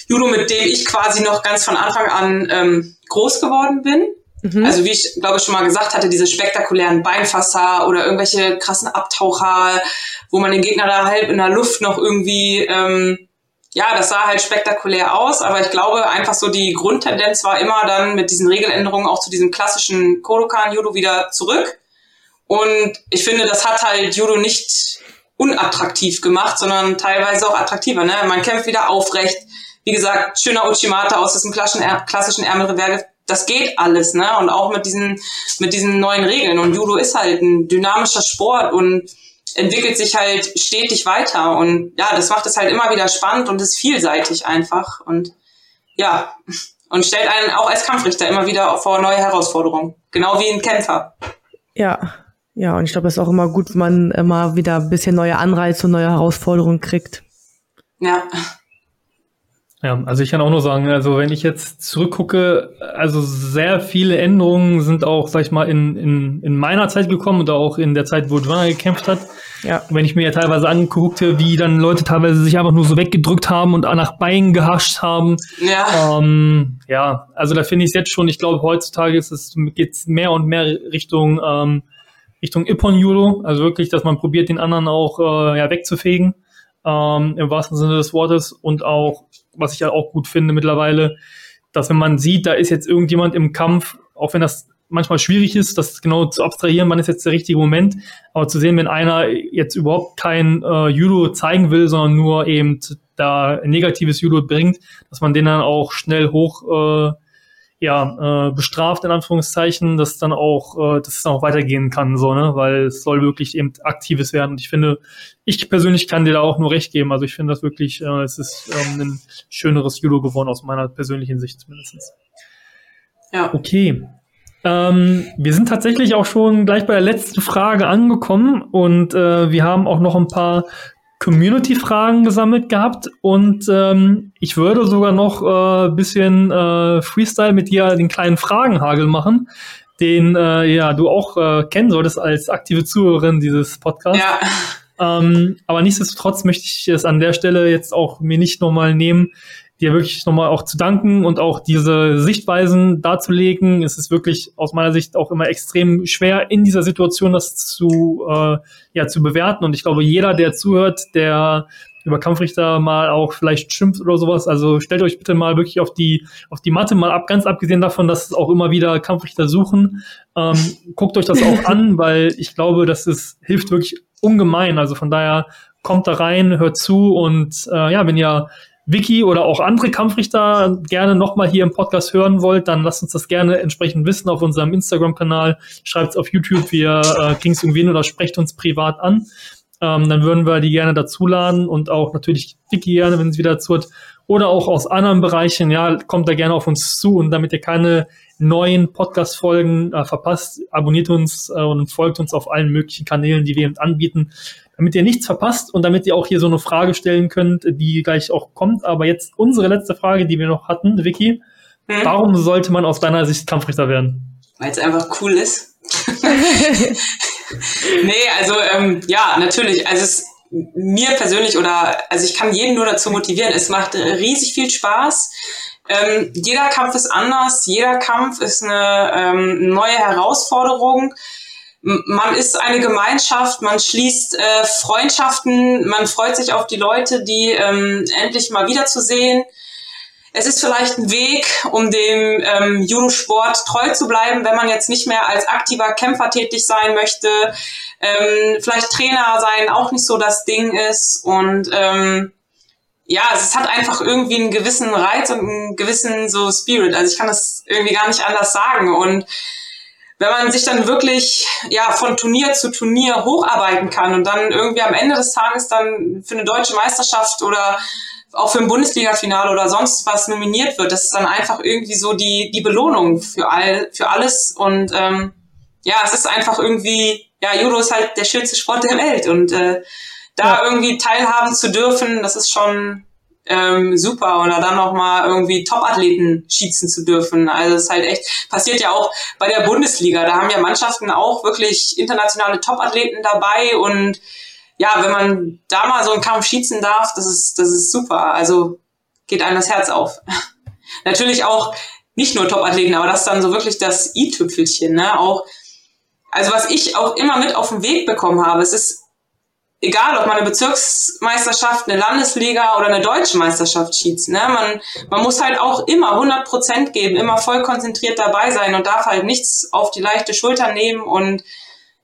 Judo, mit dem ich quasi noch ganz von Anfang an ähm, groß geworden bin. Mhm. Also wie ich glaube ich schon mal gesagt hatte, diese spektakulären Beinfasser oder irgendwelche krassen Abtaucher, wo man den Gegner da halb in der Luft noch irgendwie ähm, ja, das sah halt spektakulär aus, aber ich glaube einfach so die Grundtendenz war immer dann mit diesen Regeländerungen auch zu diesem klassischen Kodokan-Judo wieder zurück. Und ich finde, das hat halt Judo nicht unattraktiv gemacht, sondern teilweise auch attraktiver. Ne? Man kämpft wieder aufrecht. Wie gesagt, schöner Uchimata aus diesem klassischen Ärmelreverse. Das geht alles, ne? Und auch mit diesen, mit diesen neuen Regeln. Und Judo ist halt ein dynamischer Sport und entwickelt sich halt stetig weiter. Und ja, das macht es halt immer wieder spannend und ist vielseitig einfach. Und ja, und stellt einen auch als Kampfrichter immer wieder vor neue Herausforderungen. Genau wie ein Kämpfer. Ja, ja, und ich glaube, es ist auch immer gut, wenn man immer wieder ein bisschen neue Anreize und neue Herausforderungen kriegt. Ja. Ja, also ich kann auch nur sagen, also wenn ich jetzt zurückgucke, also sehr viele Änderungen sind auch, sag ich mal, in, in, in meiner Zeit gekommen und auch in der Zeit, wo Joanna gekämpft hat. Ja. Wenn ich mir ja teilweise anguckte, wie dann Leute teilweise sich einfach nur so weggedrückt haben und nach Beinen gehascht haben. Ja. Ähm, ja, also da finde ich es jetzt schon, ich glaube, heutzutage ist es, geht's mehr und mehr Richtung, ähm, Richtung Ippon-Judo. Also wirklich, dass man probiert, den anderen auch äh, ja, wegzufegen. Ähm, im wahrsten Sinne des Wortes und auch was ich ja auch gut finde mittlerweile, dass wenn man sieht, da ist jetzt irgendjemand im Kampf, auch wenn das manchmal schwierig ist, das genau zu abstrahieren, wann ist jetzt der richtige Moment, aber zu sehen, wenn einer jetzt überhaupt kein äh, Judo zeigen will, sondern nur eben da negatives Judo bringt, dass man den dann auch schnell hoch äh, ja, äh, bestraft, in Anführungszeichen, dass dann auch, äh, dass es dann auch weitergehen kann, so, ne? Weil es soll wirklich eben aktives werden. Und ich finde, ich persönlich kann dir da auch nur recht geben. Also ich finde das wirklich, äh, es ist ähm, ein schöneres Judo geworden aus meiner persönlichen Sicht zumindest. Ja. Okay. Ähm, wir sind tatsächlich auch schon gleich bei der letzten Frage angekommen und äh, wir haben auch noch ein paar Community-Fragen gesammelt gehabt und ähm, ich würde sogar noch ein äh, bisschen äh, Freestyle mit dir den kleinen Fragenhagel machen, den äh, ja du auch äh, kennen solltest als aktive Zuhörerin dieses Podcasts. Ja. Ähm, aber nichtsdestotrotz möchte ich es an der Stelle jetzt auch mir nicht nochmal nehmen, dir wirklich nochmal auch zu danken und auch diese Sichtweisen darzulegen. Es ist wirklich aus meiner Sicht auch immer extrem schwer, in dieser Situation das zu, äh, ja, zu bewerten. Und ich glaube, jeder, der zuhört, der über Kampfrichter mal auch vielleicht schimpft oder sowas. Also stellt euch bitte mal wirklich auf die, auf die Matte mal ab, ganz abgesehen davon, dass es auch immer wieder Kampfrichter suchen. Ähm, guckt euch das auch an, *laughs* weil ich glaube, dass es hilft wirklich ungemein. Also von daher kommt da rein, hört zu und äh, ja, wenn ihr Vicky oder auch andere Kampfrichter gerne nochmal hier im Podcast hören wollt, dann lasst uns das gerne entsprechend wissen auf unserem Instagram-Kanal. Schreibt es auf YouTube, wir äh, kriegen es irgendwie oder sprecht uns privat an. Ähm, dann würden wir die gerne dazuladen und auch natürlich Vicky gerne, wenn sie wieder dazu hat. Oder auch aus anderen Bereichen, ja, kommt da gerne auf uns zu und damit ihr keine neuen Podcast-Folgen äh, verpasst, abonniert uns äh, und folgt uns auf allen möglichen Kanälen, die wir eben anbieten damit ihr nichts verpasst und damit ihr auch hier so eine Frage stellen könnt, die gleich auch kommt. Aber jetzt unsere letzte Frage, die wir noch hatten, Vicky. Hm? Warum sollte man aus deiner Sicht Kampfrichter werden? Weil es einfach cool ist. *laughs* nee, also ähm, ja, natürlich. Also es mir persönlich oder also ich kann jeden nur dazu motivieren. Es macht riesig viel Spaß. Ähm, jeder Kampf ist anders. Jeder Kampf ist eine ähm, neue Herausforderung man ist eine Gemeinschaft, man schließt äh, Freundschaften, man freut sich auf die Leute, die ähm, endlich mal wiederzusehen. Es ist vielleicht ein Weg, um dem ähm, Judo-Sport treu zu bleiben, wenn man jetzt nicht mehr als aktiver Kämpfer tätig sein möchte. Ähm, vielleicht Trainer sein auch nicht so das Ding ist. Und ähm, ja, es hat einfach irgendwie einen gewissen Reiz und einen gewissen so Spirit. Also ich kann das irgendwie gar nicht anders sagen. Und wenn man sich dann wirklich ja von Turnier zu Turnier hocharbeiten kann und dann irgendwie am Ende des Tages dann für eine deutsche Meisterschaft oder auch für ein Bundesliga-Finale oder sonst was nominiert wird, das ist dann einfach irgendwie so die die Belohnung für all für alles und ähm, ja, es ist einfach irgendwie ja Judo ist halt der schönste Sport der Welt und äh, da ja. irgendwie teilhaben zu dürfen, das ist schon ähm, super oder dann noch mal irgendwie Top-Athleten schießen zu dürfen. Also es ist halt echt, passiert ja auch bei der Bundesliga. Da haben ja Mannschaften auch wirklich internationale Top-Athleten dabei und ja, wenn man da mal so einen Kampf schießen darf, das ist, das ist super. Also geht einem das Herz auf. *laughs* Natürlich auch nicht nur Top-Athleten, aber das ist dann so wirklich das i-Tüpfelchen, ne? Auch, also was ich auch immer mit auf den Weg bekommen habe, es ist egal ob man eine Bezirksmeisterschaft, eine Landesliga oder eine deutsche Meisterschaft schießt, ne? man, man muss halt auch immer 100 Prozent geben, immer voll konzentriert dabei sein und darf halt nichts auf die leichte Schulter nehmen und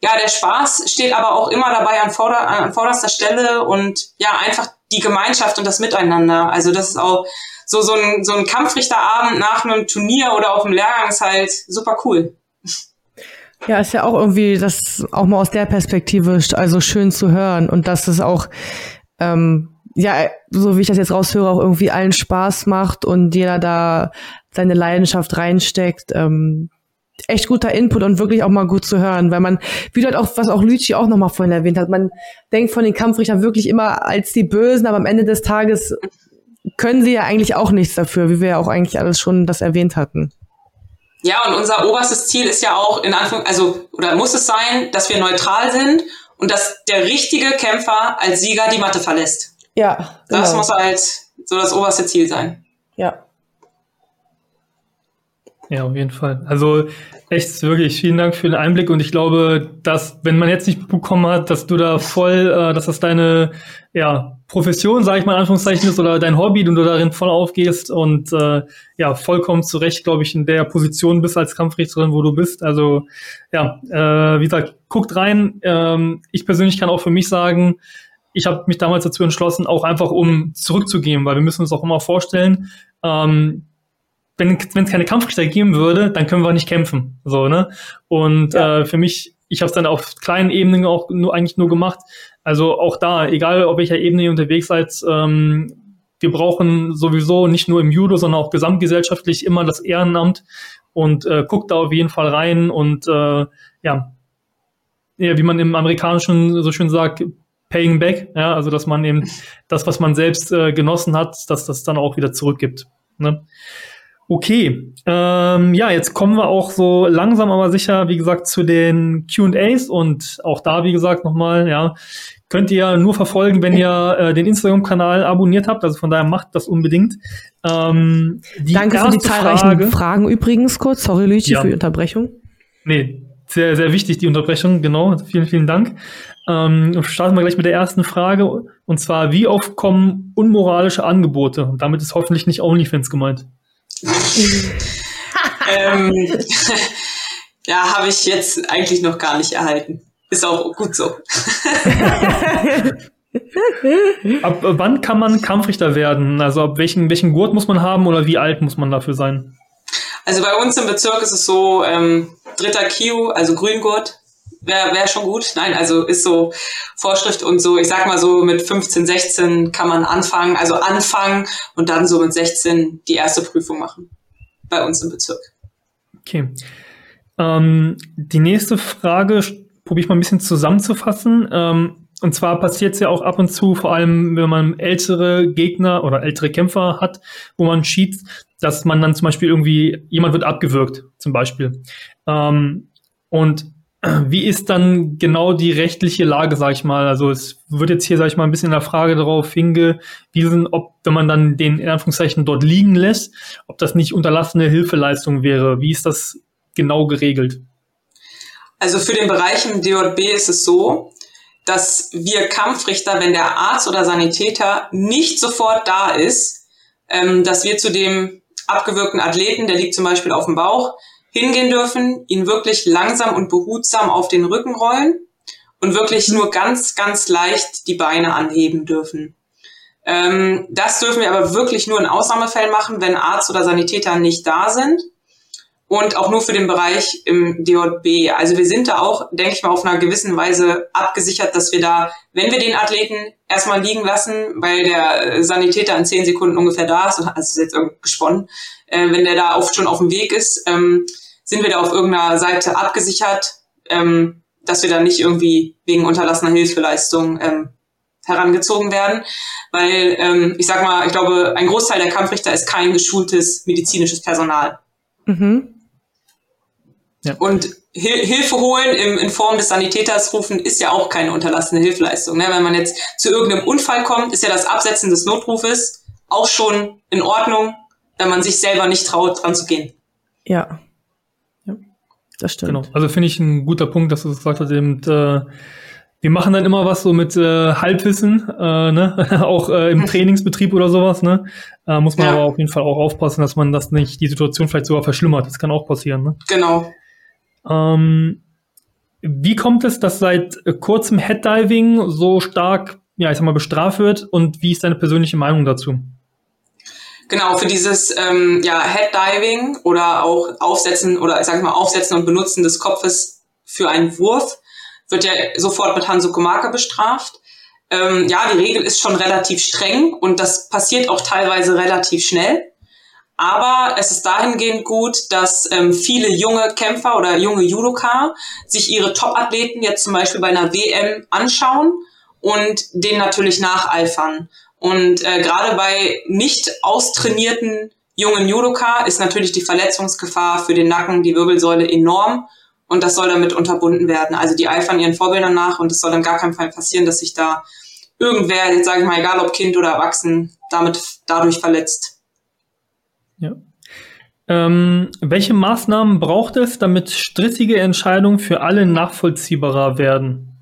ja, der Spaß steht aber auch immer dabei an, vorder an vorderster Stelle und ja, einfach die Gemeinschaft und das Miteinander. Also das ist auch so, so ein, so ein Kampfrichterabend nach einem Turnier oder auf dem Lehrgang ist halt super cool. Ja, ist ja auch irgendwie das auch mal aus der Perspektive also schön zu hören und dass es auch ähm, ja, so wie ich das jetzt raushöre, auch irgendwie allen Spaß macht und jeder da seine Leidenschaft reinsteckt. Ähm, echt guter Input und wirklich auch mal gut zu hören, weil man, wie dort auch, was auch Lüci auch nochmal vorhin erwähnt hat, man denkt von den Kampfrichtern wirklich immer als die Bösen, aber am Ende des Tages können sie ja eigentlich auch nichts dafür, wie wir ja auch eigentlich alles schon das erwähnt hatten. Ja, und unser oberstes Ziel ist ja auch in Anführung, also oder muss es sein, dass wir neutral sind und dass der richtige Kämpfer als Sieger die Matte verlässt. Ja. Genau. Das muss halt so das oberste Ziel sein. Ja. Ja, auf jeden Fall. Also echt wirklich vielen Dank für den Einblick und ich glaube, dass wenn man jetzt nicht bekommen hat, dass du da voll, äh, dass das deine ja, Profession, sage ich mal in Anführungszeichen ist oder dein Hobby und du darin voll aufgehst und äh, ja vollkommen zurecht, glaube ich, in der Position bist als Kampfrichterin, wo du bist. Also ja, äh, wie gesagt, guckt rein. Ähm, ich persönlich kann auch für mich sagen, ich habe mich damals dazu entschlossen, auch einfach um zurückzugehen, weil wir müssen uns auch immer vorstellen, ähm, wenn es keine Kampfrichter geben würde, dann können wir nicht kämpfen. So, ne? Und ja. äh, für mich, ich habe es dann auf kleinen Ebenen auch nur eigentlich nur gemacht. Also auch da, egal auf welcher Ebene ihr unterwegs seid, ähm, wir brauchen sowieso nicht nur im Judo, sondern auch gesamtgesellschaftlich immer das Ehrenamt und äh, guckt da auf jeden Fall rein und äh, ja, ja, wie man im Amerikanischen so schön sagt, paying back, ja, also dass man eben das, was man selbst äh, genossen hat, dass das dann auch wieder zurückgibt. Ne? Okay, ähm, ja, jetzt kommen wir auch so langsam aber sicher, wie gesagt, zu den Q&As und auch da, wie gesagt, nochmal, ja, könnt ihr nur verfolgen, wenn ihr äh, den Instagram-Kanal abonniert habt, also von daher macht das unbedingt. Ähm, Danke für die zahlreichen Frage, Fragen übrigens kurz, sorry Luigi ja. für die Unterbrechung. Nee, sehr, sehr wichtig, die Unterbrechung, genau, vielen, vielen Dank. Ähm, starten wir gleich mit der ersten Frage, und zwar, wie oft kommen unmoralische Angebote? Und damit ist hoffentlich nicht OnlyFans gemeint ähm, *laughs* ja, habe ich jetzt eigentlich noch gar nicht erhalten. Ist auch gut so. *laughs* ab wann kann man Kampfrichter werden? Also ab welchen, welchen Gurt muss man haben oder wie alt muss man dafür sein? Also bei uns im Bezirk ist es so, ähm, dritter Q, also Grüngurt, wäre wär schon gut. Nein, also ist so Vorschrift und so, ich sag mal so mit 15, 16 kann man anfangen, also anfangen und dann so mit 16 die erste Prüfung machen. Bei uns im Bezirk. Okay. Ähm, die nächste Frage probiere ich mal ein bisschen zusammenzufassen. Ähm, und zwar passiert es ja auch ab und zu, vor allem wenn man ältere Gegner oder ältere Kämpfer hat, wo man schießt, dass man dann zum Beispiel irgendwie, jemand wird abgewürgt, zum Beispiel. Ähm, und wie ist dann genau die rechtliche Lage, sag ich mal? Also es wird jetzt hier, sag ich mal, ein bisschen in der Frage darauf hingewiesen, ob, wenn man dann den in Anführungszeichen dort liegen lässt, ob das nicht unterlassene Hilfeleistung wäre. Wie ist das genau geregelt? Also für den Bereich im DJB ist es so, dass wir Kampfrichter, wenn der Arzt oder Sanitäter nicht sofort da ist, ähm, dass wir zu dem abgewürgten Athleten, der liegt zum Beispiel auf dem Bauch, hingehen dürfen, ihn wirklich langsam und behutsam auf den Rücken rollen und wirklich nur ganz, ganz leicht die Beine anheben dürfen. Ähm, das dürfen wir aber wirklich nur in Ausnahmefällen machen, wenn Arzt oder Sanitäter nicht da sind und auch nur für den Bereich im DJB. Also wir sind da auch, denke ich mal, auf einer gewissen Weise abgesichert, dass wir da, wenn wir den Athleten erstmal liegen lassen, weil der Sanitäter in zehn Sekunden ungefähr da ist, also ist jetzt irgendwie gesponnen, äh, wenn der da oft schon auf dem Weg ist, ähm, sind wir da auf irgendeiner Seite abgesichert, ähm, dass wir da nicht irgendwie wegen unterlassener Hilfeleistung ähm, herangezogen werden. Weil ähm, ich sag mal, ich glaube, ein Großteil der Kampfrichter ist kein geschultes medizinisches Personal. Mhm. Ja. Und Hil Hilfe holen im, in Form des Sanitäters rufen ist ja auch keine unterlassene Hilfeleistung. Ne? Wenn man jetzt zu irgendeinem Unfall kommt, ist ja das Absetzen des Notrufes auch schon in Ordnung wenn man sich selber nicht traut, dran zu gehen. Ja. Ja, das stimmt. Genau. Also finde ich ein guter Punkt, dass du das gesagt hast, eben, äh, Wir machen dann immer was so mit äh, Halbwissen, äh, ne? *laughs* auch äh, im Trainingsbetrieb oder sowas. Ne? Äh, muss man ja. aber auf jeden Fall auch aufpassen, dass man das nicht, die Situation vielleicht sogar verschlimmert. Das kann auch passieren. Ne? Genau. Ähm, wie kommt es, dass seit kurzem Headdiving so stark, ja, ich sag mal, bestraft wird und wie ist deine persönliche Meinung dazu? Genau, für dieses ähm, ja, Headdiving oder auch Aufsetzen oder ich sag mal Aufsetzen und Benutzen des Kopfes für einen Wurf wird ja sofort mit Hansukomaka bestraft. Ähm, ja, die Regel ist schon relativ streng und das passiert auch teilweise relativ schnell. Aber es ist dahingehend gut, dass ähm, viele junge Kämpfer oder junge Judoka sich ihre Top-Athleten jetzt zum Beispiel bei einer WM anschauen und denen natürlich nacheifern. Und äh, gerade bei nicht austrainierten jungen Judoka ist natürlich die Verletzungsgefahr für den Nacken, die Wirbelsäule enorm. Und das soll damit unterbunden werden. Also die eifern ihren Vorbildern nach und es soll dann gar keinen Fall passieren, dass sich da irgendwer, jetzt sage ich mal, egal ob Kind oder Erwachsen, damit dadurch verletzt. Ja. Ähm, welche Maßnahmen braucht es, damit strittige Entscheidungen für alle nachvollziehbarer werden?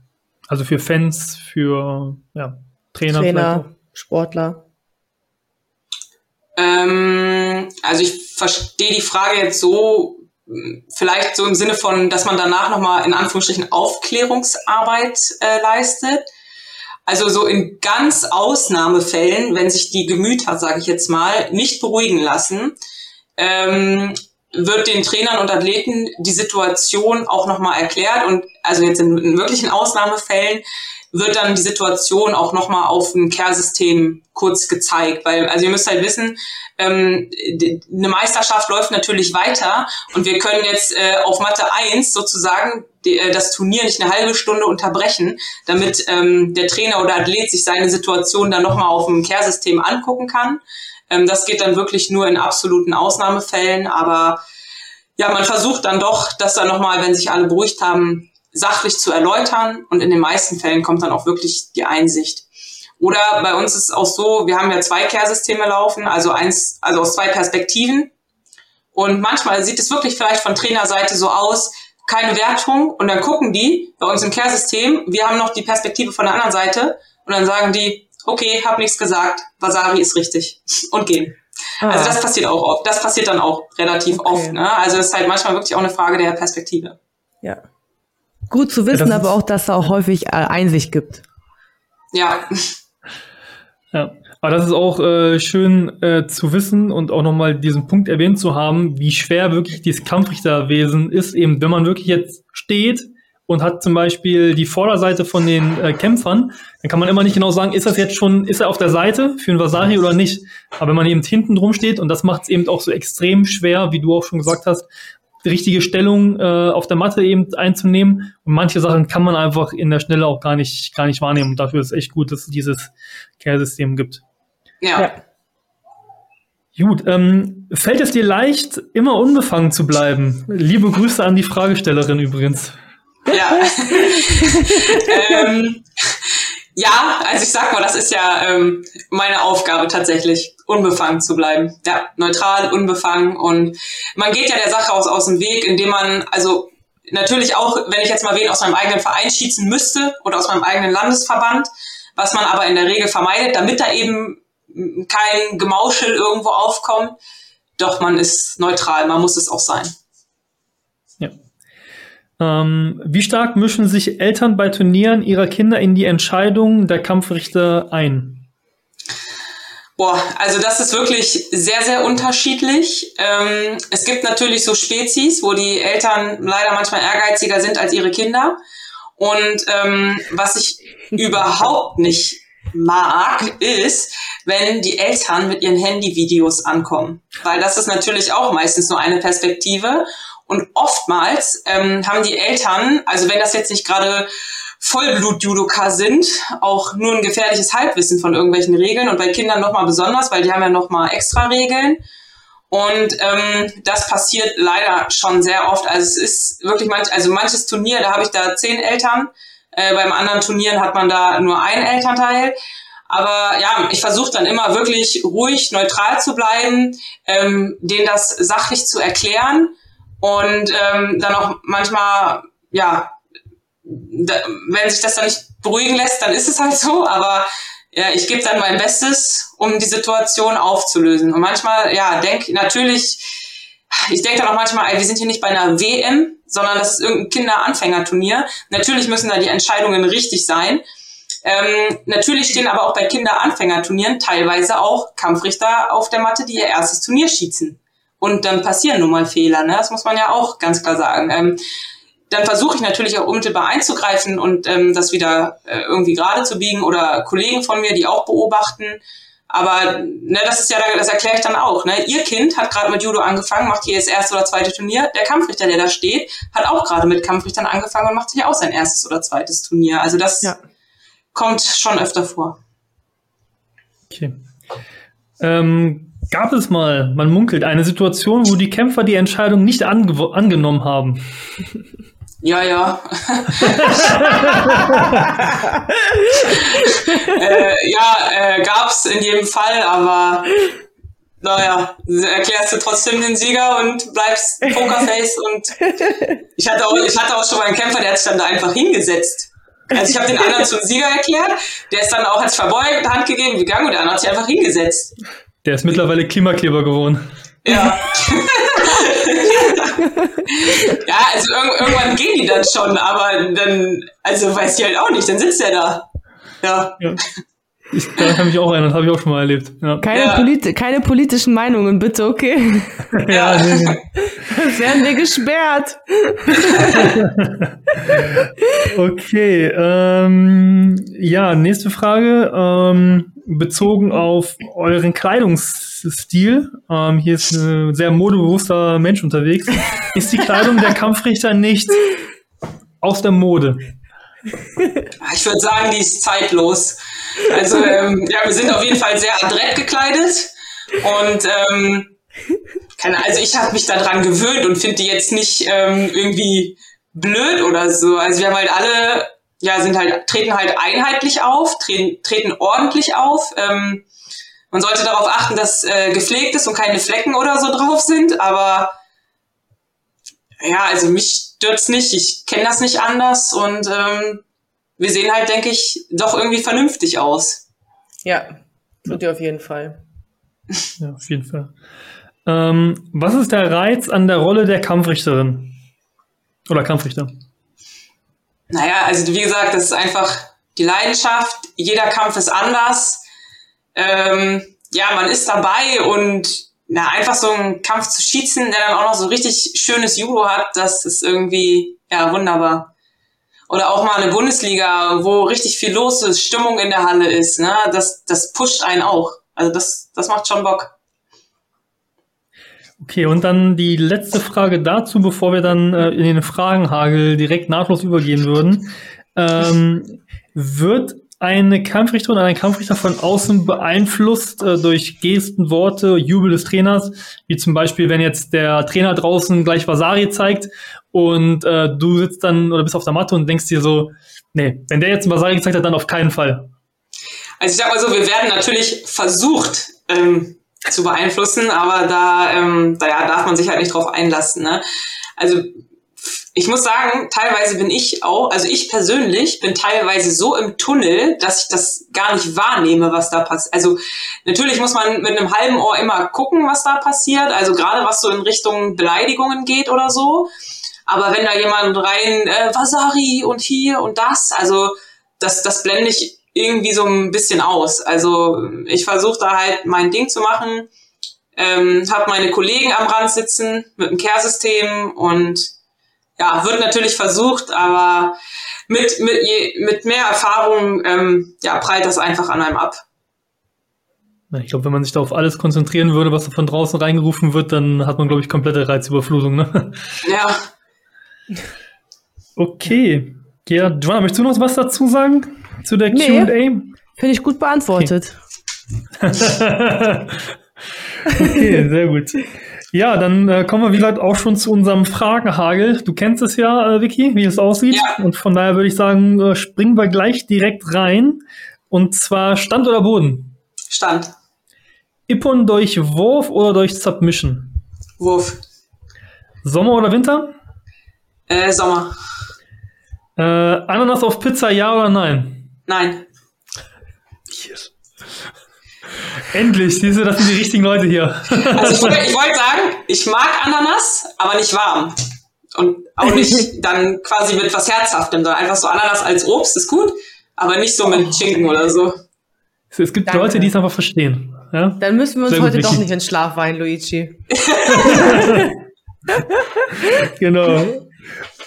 Also für Fans, für ja, Trainer, Trainer Sportler. Ähm, also ich verstehe die Frage jetzt so, vielleicht so im Sinne von, dass man danach nochmal in Anführungsstrichen Aufklärungsarbeit äh, leistet. Also so in ganz Ausnahmefällen, wenn sich die Gemüter, sage ich jetzt mal, nicht beruhigen lassen, ähm, wird den Trainern und Athleten die Situation auch nochmal erklärt. Und also jetzt in, in, wirklichen Ausnahmefällen wird dann die Situation auch nochmal auf dem Care-System kurz gezeigt, weil also ihr müsst halt wissen, ähm, die, eine Meisterschaft läuft natürlich weiter. Und wir können jetzt äh, auf Mathe 1 sozusagen die, äh, das Turnier nicht eine halbe Stunde unterbrechen, damit ähm, der Trainer oder Athlet sich seine Situation dann nochmal auf dem Care-System angucken kann. Ähm, das geht dann wirklich nur in absoluten Ausnahmefällen, aber ja, man versucht dann doch, dass dann nochmal, wenn sich alle beruhigt haben, sachlich zu erläutern und in den meisten Fällen kommt dann auch wirklich die Einsicht. Oder bei uns ist es auch so, wir haben ja zwei Care-Systeme laufen, also eins, also aus zwei Perspektiven. Und manchmal sieht es wirklich vielleicht von Trainerseite so aus, keine Wertung und dann gucken die bei uns im Care-System, wir haben noch die Perspektive von der anderen Seite und dann sagen die, okay, hab nichts gesagt, Wasabi ist richtig *laughs* und gehen. Ah. Also das passiert auch oft. Das passiert dann auch relativ okay. oft. Ne? Also es ist halt manchmal wirklich auch eine Frage der Perspektive. Ja. Gut zu wissen, ja, aber auch, dass es auch häufig äh, Einsicht gibt. Ja. Ja, aber das ist auch äh, schön äh, zu wissen und auch nochmal diesen Punkt erwähnt zu haben, wie schwer wirklich dieses Kampfrichterwesen ist, eben wenn man wirklich jetzt steht und hat zum Beispiel die Vorderseite von den äh, Kämpfern, dann kann man immer nicht genau sagen, ist das jetzt schon, ist er auf der Seite für einen Vasari oder nicht. Aber wenn man eben hinten drum steht, und das macht es eben auch so extrem schwer, wie du auch schon gesagt hast, die richtige Stellung äh, auf der Matte eben einzunehmen. Und manche Sachen kann man einfach in der Schnelle auch gar nicht, gar nicht wahrnehmen. Und dafür ist es echt gut, dass es dieses Care-System gibt. Ja. ja. Gut, ähm, fällt es dir leicht, immer unbefangen zu bleiben? Liebe Grüße an die Fragestellerin übrigens. Ja. *laughs* ähm, ja, also ich sag mal, das ist ja ähm, meine Aufgabe tatsächlich, unbefangen zu bleiben. Ja, neutral, unbefangen. Und man geht ja der Sache aus, aus dem Weg, indem man, also natürlich auch, wenn ich jetzt mal wen aus meinem eigenen Verein schießen müsste oder aus meinem eigenen Landesverband, was man aber in der Regel vermeidet, damit da eben kein Gemauschel irgendwo aufkommt. Doch man ist neutral, man muss es auch sein. Ähm, wie stark mischen sich Eltern bei Turnieren ihrer Kinder in die Entscheidung der Kampfrichter ein? Boah, also das ist wirklich sehr, sehr unterschiedlich. Ähm, es gibt natürlich so Spezies, wo die Eltern leider manchmal ehrgeiziger sind als ihre Kinder. Und ähm, was ich überhaupt nicht mag, ist, wenn die Eltern mit ihren Handyvideos ankommen. Weil das ist natürlich auch meistens nur eine Perspektive. Und oftmals ähm, haben die Eltern, also wenn das jetzt nicht gerade Vollblut-Judoka sind, auch nur ein gefährliches Halbwissen von irgendwelchen Regeln und bei Kindern nochmal besonders, weil die haben ja nochmal extra Regeln. Und ähm, das passiert leider schon sehr oft. Also es ist wirklich manch, also manches Turnier, da habe ich da zehn Eltern, äh, beim anderen Turnieren hat man da nur einen Elternteil. Aber ja, ich versuche dann immer wirklich ruhig, neutral zu bleiben, ähm, denen das sachlich zu erklären und ähm, dann auch manchmal, ja, da, wenn sich das dann nicht beruhigen lässt, dann ist es halt so, aber ja, ich gebe dann mein Bestes, um die Situation aufzulösen. Und manchmal, ja, denk natürlich, ich denke dann auch manchmal, ey, wir sind hier nicht bei einer WM, sondern das ist irgendein Kinderanfängerturnier. Natürlich müssen da die Entscheidungen richtig sein. Ähm, natürlich stehen aber auch bei Kinderanfängerturnieren teilweise auch Kampfrichter auf der Matte, die ihr erstes Turnier schießen. Und dann passieren nun mal Fehler, ne? Das muss man ja auch ganz klar sagen. Ähm, dann versuche ich natürlich auch unmittelbar einzugreifen und ähm, das wieder äh, irgendwie gerade zu biegen oder Kollegen von mir, die auch beobachten. Aber ne, das ist ja, das erkläre ich dann auch. Ne? Ihr Kind hat gerade mit Judo angefangen, macht hier das erste oder zweite Turnier. Der Kampfrichter, der da steht, hat auch gerade mit Kampfrichtern angefangen und macht hier auch sein erstes oder zweites Turnier. Also das ja. kommt schon öfter vor. Okay. Ähm, gab es mal, man munkelt, eine Situation, wo die Kämpfer die Entscheidung nicht ange angenommen haben? *laughs* Ja, ja. *laughs* äh, ja, äh, gab's in jedem Fall, aber naja, erklärst du trotzdem den Sieger und bleibst Pokerface und ich hatte auch, ich hatte auch schon mal einen Kämpfer, der hat sich dann da einfach hingesetzt. Also ich habe den anderen zum Sieger erklärt, der ist dann auch, hat sich verbeugt, Hand gegeben, gegangen und der andere hat sich einfach hingesetzt. Der ist mittlerweile Klimakleber geworden. Ja. *laughs* ja, also irg irgendwann gehen die dann schon, aber dann, also weiß ich halt auch nicht, dann sitzt der da. Ja. ja. Ich, da habe ich auch einen, das habe ich auch schon mal erlebt. Ja. Keine, ja. Polit keine politischen Meinungen, bitte, okay? *laughs* ja, nee, nee. Das werden wir gesperrt. *laughs* okay, ähm, ja, nächste Frage. Ähm, bezogen auf euren Kleidungsstil. Ähm, hier ist ein sehr modebewusster Mensch unterwegs. *laughs* Ist die Kleidung der Kampfrichter nicht aus der Mode? Ich würde sagen, die ist zeitlos. Also ähm, ja, wir sind auf jeden Fall sehr adrett gekleidet und ähm, keine, also ich habe mich daran gewöhnt und finde die jetzt nicht ähm, irgendwie blöd oder so. Also wir haben halt alle, ja, sind halt, treten halt einheitlich auf, treten, treten ordentlich auf. Ähm, man sollte darauf achten, dass äh, gepflegt ist und keine Flecken oder so drauf sind, aber ja, also mich stört's nicht. Ich kenne das nicht anders und ähm, wir sehen halt, denke ich, doch irgendwie vernünftig aus. Ja, tut ihr auf jeden Fall. Ja, auf jeden Fall. Ähm, was ist der Reiz an der Rolle der Kampfrichterin? Oder Kampfrichter? Naja, also wie gesagt, das ist einfach die Leidenschaft. Jeder Kampf ist anders. Ähm, ja, man ist dabei und na, einfach so einen Kampf zu schießen, der dann auch noch so richtig schönes Judo hat, das ist irgendwie, ja, wunderbar. Oder auch mal eine Bundesliga, wo richtig viel los ist, Stimmung in der Halle ist, ne, das, das pusht einen auch. Also das, das macht schon Bock. Okay, und dann die letzte Frage dazu, bevor wir dann äh, in den Fragenhagel direkt nahtlos übergehen würden. Ähm, wird eine Kampfrichterin oder ein Kampfrichter von außen beeinflusst äh, durch Gesten, Worte, Jubel des Trainers, wie zum Beispiel, wenn jetzt der Trainer draußen gleich Vasari zeigt und äh, du sitzt dann oder bist auf der Matte und denkst dir so, nee, wenn der jetzt ein Vasari gezeigt hat, dann auf keinen Fall. Also ich sag mal so, wir werden natürlich versucht ähm, zu beeinflussen, aber da, ähm, da ja, darf man sich halt nicht drauf einlassen. Ne? Also ich muss sagen, teilweise bin ich auch, also ich persönlich bin teilweise so im Tunnel, dass ich das gar nicht wahrnehme, was da passiert. Also natürlich muss man mit einem halben Ohr immer gucken, was da passiert. Also gerade was so in Richtung Beleidigungen geht oder so. Aber wenn da jemand rein, äh, Vasari und hier und das, also das, das blende ich irgendwie so ein bisschen aus. Also ich versuche da halt mein Ding zu machen, ähm, habe meine Kollegen am Rand sitzen mit dem Care-System und ja, wird natürlich versucht, aber mit, mit, mit mehr Erfahrung ähm, ja, prallt das einfach an einem ab. Ich glaube, wenn man sich da auf alles konzentrieren würde, was von draußen reingerufen wird, dann hat man, glaube ich, komplette Reizüberflutung. Ne? Ja. Okay. Ja, Joanna, möchtest du noch was dazu sagen? Zu der nee, QA? Finde ich gut beantwortet. Okay. *laughs* okay, sehr gut. Ja, dann äh, kommen wir, wie gesagt, auch schon zu unserem Fragenhagel. Du kennst es ja, äh, Vicky, wie es aussieht. Ja. Und von daher würde ich sagen, äh, springen wir gleich direkt rein. Und zwar Stand oder Boden? Stand. Ippon durch Wurf oder durch Submission? Wurf. Sommer oder Winter? Äh, Sommer. Äh, Ananas auf Pizza, ja oder nein? Nein. Yes. Endlich, siehst du, das sind die richtigen Leute hier. Also ich, wollte wollt sagen, ich mag Ananas, aber nicht warm. Und auch nicht *laughs* dann quasi mit was Herzhaftem, sondern einfach so Ananas als Obst ist gut, aber nicht so mit Schinken oder so. Es gibt Danke. Leute, die es einfach verstehen. Ja? Dann müssen wir uns heute doch nicht in Schlaf weinen, Luigi. *laughs* genau.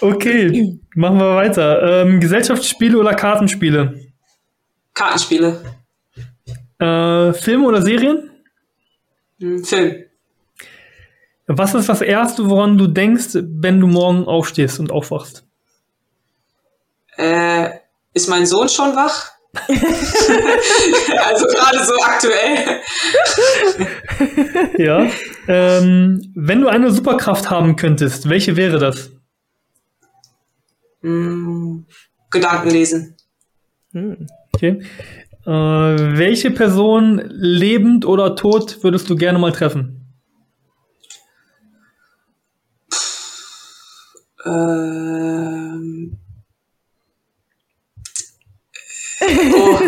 Okay, machen wir weiter. Ähm, Gesellschaftsspiele oder Kartenspiele? Kartenspiele. Äh, Filme oder Serien? Hm, Film. Was ist das Erste, woran du denkst, wenn du morgen aufstehst und aufwachst? Äh, ist mein Sohn schon wach? *laughs* also gerade so aktuell. *laughs* ja. Ähm, wenn du eine Superkraft haben könntest, welche wäre das? Hm, Gedanken lesen. Hm. Okay. Äh, welche Person, lebend oder tot, würdest du gerne mal treffen? Ähm. Oh.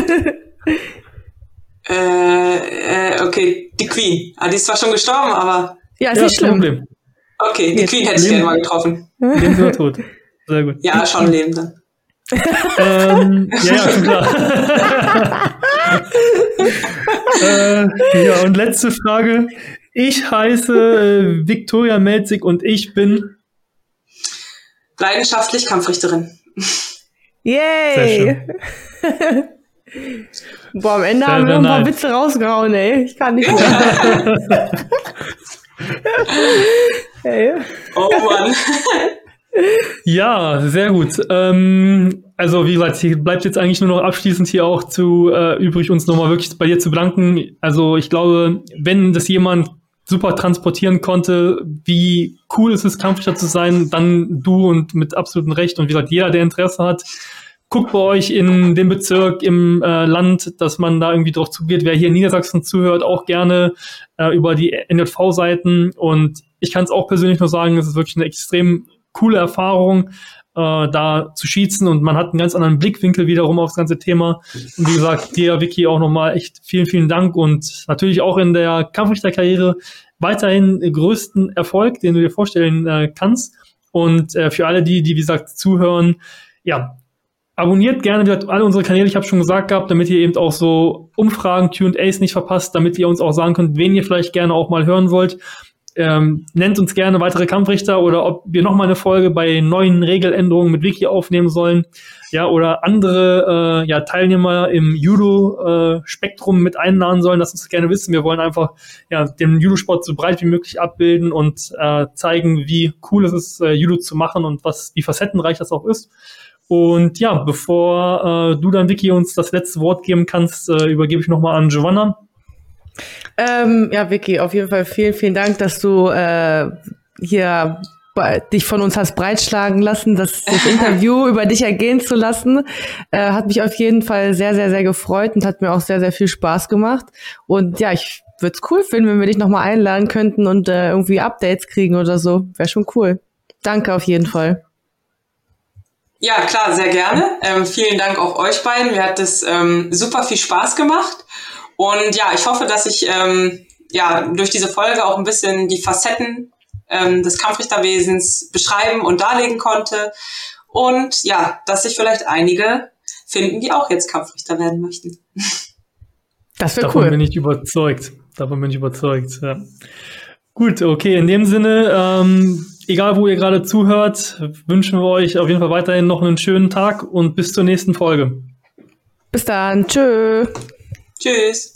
äh, äh, okay, die Queen. Ah, die ist zwar schon gestorben, aber. Ja, ist ja, nicht schlimm. Problem. Okay, die Jetzt Queen hätte ich gerne mal getroffen. Lebend oder tot? Sehr gut. Ja, schon lebend dann. Ähm, ja, ja, schon klar. *laughs* äh, ja, und letzte Frage. Ich heiße äh, Viktoria Melzig und ich bin leidenschaftlich Kampfrichterin. Yay! *laughs* Boah, am Ende sehr, haben wir noch ein paar Witze rausgehauen, ey. Ich kann nicht mehr. *laughs* hey. Oh Mann. Ja, sehr gut. Ähm, also wie gesagt, hier bleibt jetzt eigentlich nur noch abschließend hier auch zu äh, übrig, uns nochmal wirklich bei dir zu bedanken. Also ich glaube, wenn das jemand super transportieren konnte, wie cool es ist, Kampfrichter zu sein, dann du und mit absolutem Recht. Und wie gesagt, jeder, der Interesse hat, guckt bei euch in dem Bezirk, im äh, Land, dass man da irgendwie drauf zugeht. Wer hier in Niedersachsen zuhört, auch gerne äh, über die NJV-Seiten. Und ich kann es auch persönlich nur sagen, es ist wirklich eine extrem coole Erfahrung, äh, da zu schießen und man hat einen ganz anderen Blickwinkel wiederum aufs ganze Thema. Und wie gesagt, dir, Vicky, auch nochmal echt vielen, vielen Dank und natürlich auch in der Kampfrichterkarriere weiterhin größten Erfolg, den du dir vorstellen äh, kannst. Und äh, für alle die, die, wie gesagt, zuhören, ja, abonniert gerne wieder alle unsere Kanäle, ich habe schon gesagt gehabt, damit ihr eben auch so Umfragen, Q&As nicht verpasst, damit ihr uns auch sagen könnt, wen ihr vielleicht gerne auch mal hören wollt. Ähm, nennt uns gerne weitere Kampfrichter oder ob wir noch mal eine Folge bei neuen Regeländerungen mit Wiki aufnehmen sollen. Ja, oder andere äh, ja, Teilnehmer im Judo-Spektrum äh, mit einladen sollen. Lasst uns gerne wissen. Wir wollen einfach ja, den Judo-Sport so breit wie möglich abbilden und äh, zeigen, wie cool es ist, äh, Judo zu machen und was wie facettenreich das auch ist. Und ja, bevor äh, du dann, Vicky, uns das letzte Wort geben kannst, äh, übergebe ich nochmal an Giovanna. Ähm, ja, Vicky, auf jeden Fall vielen, vielen Dank, dass du äh, hier dich von uns hast breitschlagen lassen, das, das *laughs* Interview über dich ergehen zu lassen, äh, hat mich auf jeden Fall sehr, sehr, sehr gefreut und hat mir auch sehr, sehr viel Spaß gemacht. Und ja, ich würde es cool finden, wenn wir dich nochmal einladen könnten und äh, irgendwie Updates kriegen oder so. Wäre schon cool. Danke auf jeden Fall. Ja, klar, sehr gerne. Ähm, vielen Dank auch euch beiden. Mir hat es ähm, super viel Spaß gemacht. Und ja, ich hoffe, dass ich ähm, ja durch diese Folge auch ein bisschen die Facetten ähm, des Kampfrichterwesens beschreiben und darlegen konnte. Und ja, dass sich vielleicht einige finden, die auch jetzt Kampfrichter werden möchten. *laughs* Das wäre cool. Davon bin ich überzeugt. Davon bin ich überzeugt. Ja. Gut, okay. In dem Sinne, ähm, egal wo ihr gerade zuhört, wünschen wir euch auf jeden Fall weiterhin noch einen schönen Tag und bis zur nächsten Folge. Bis dann. Tschö. Tschüss.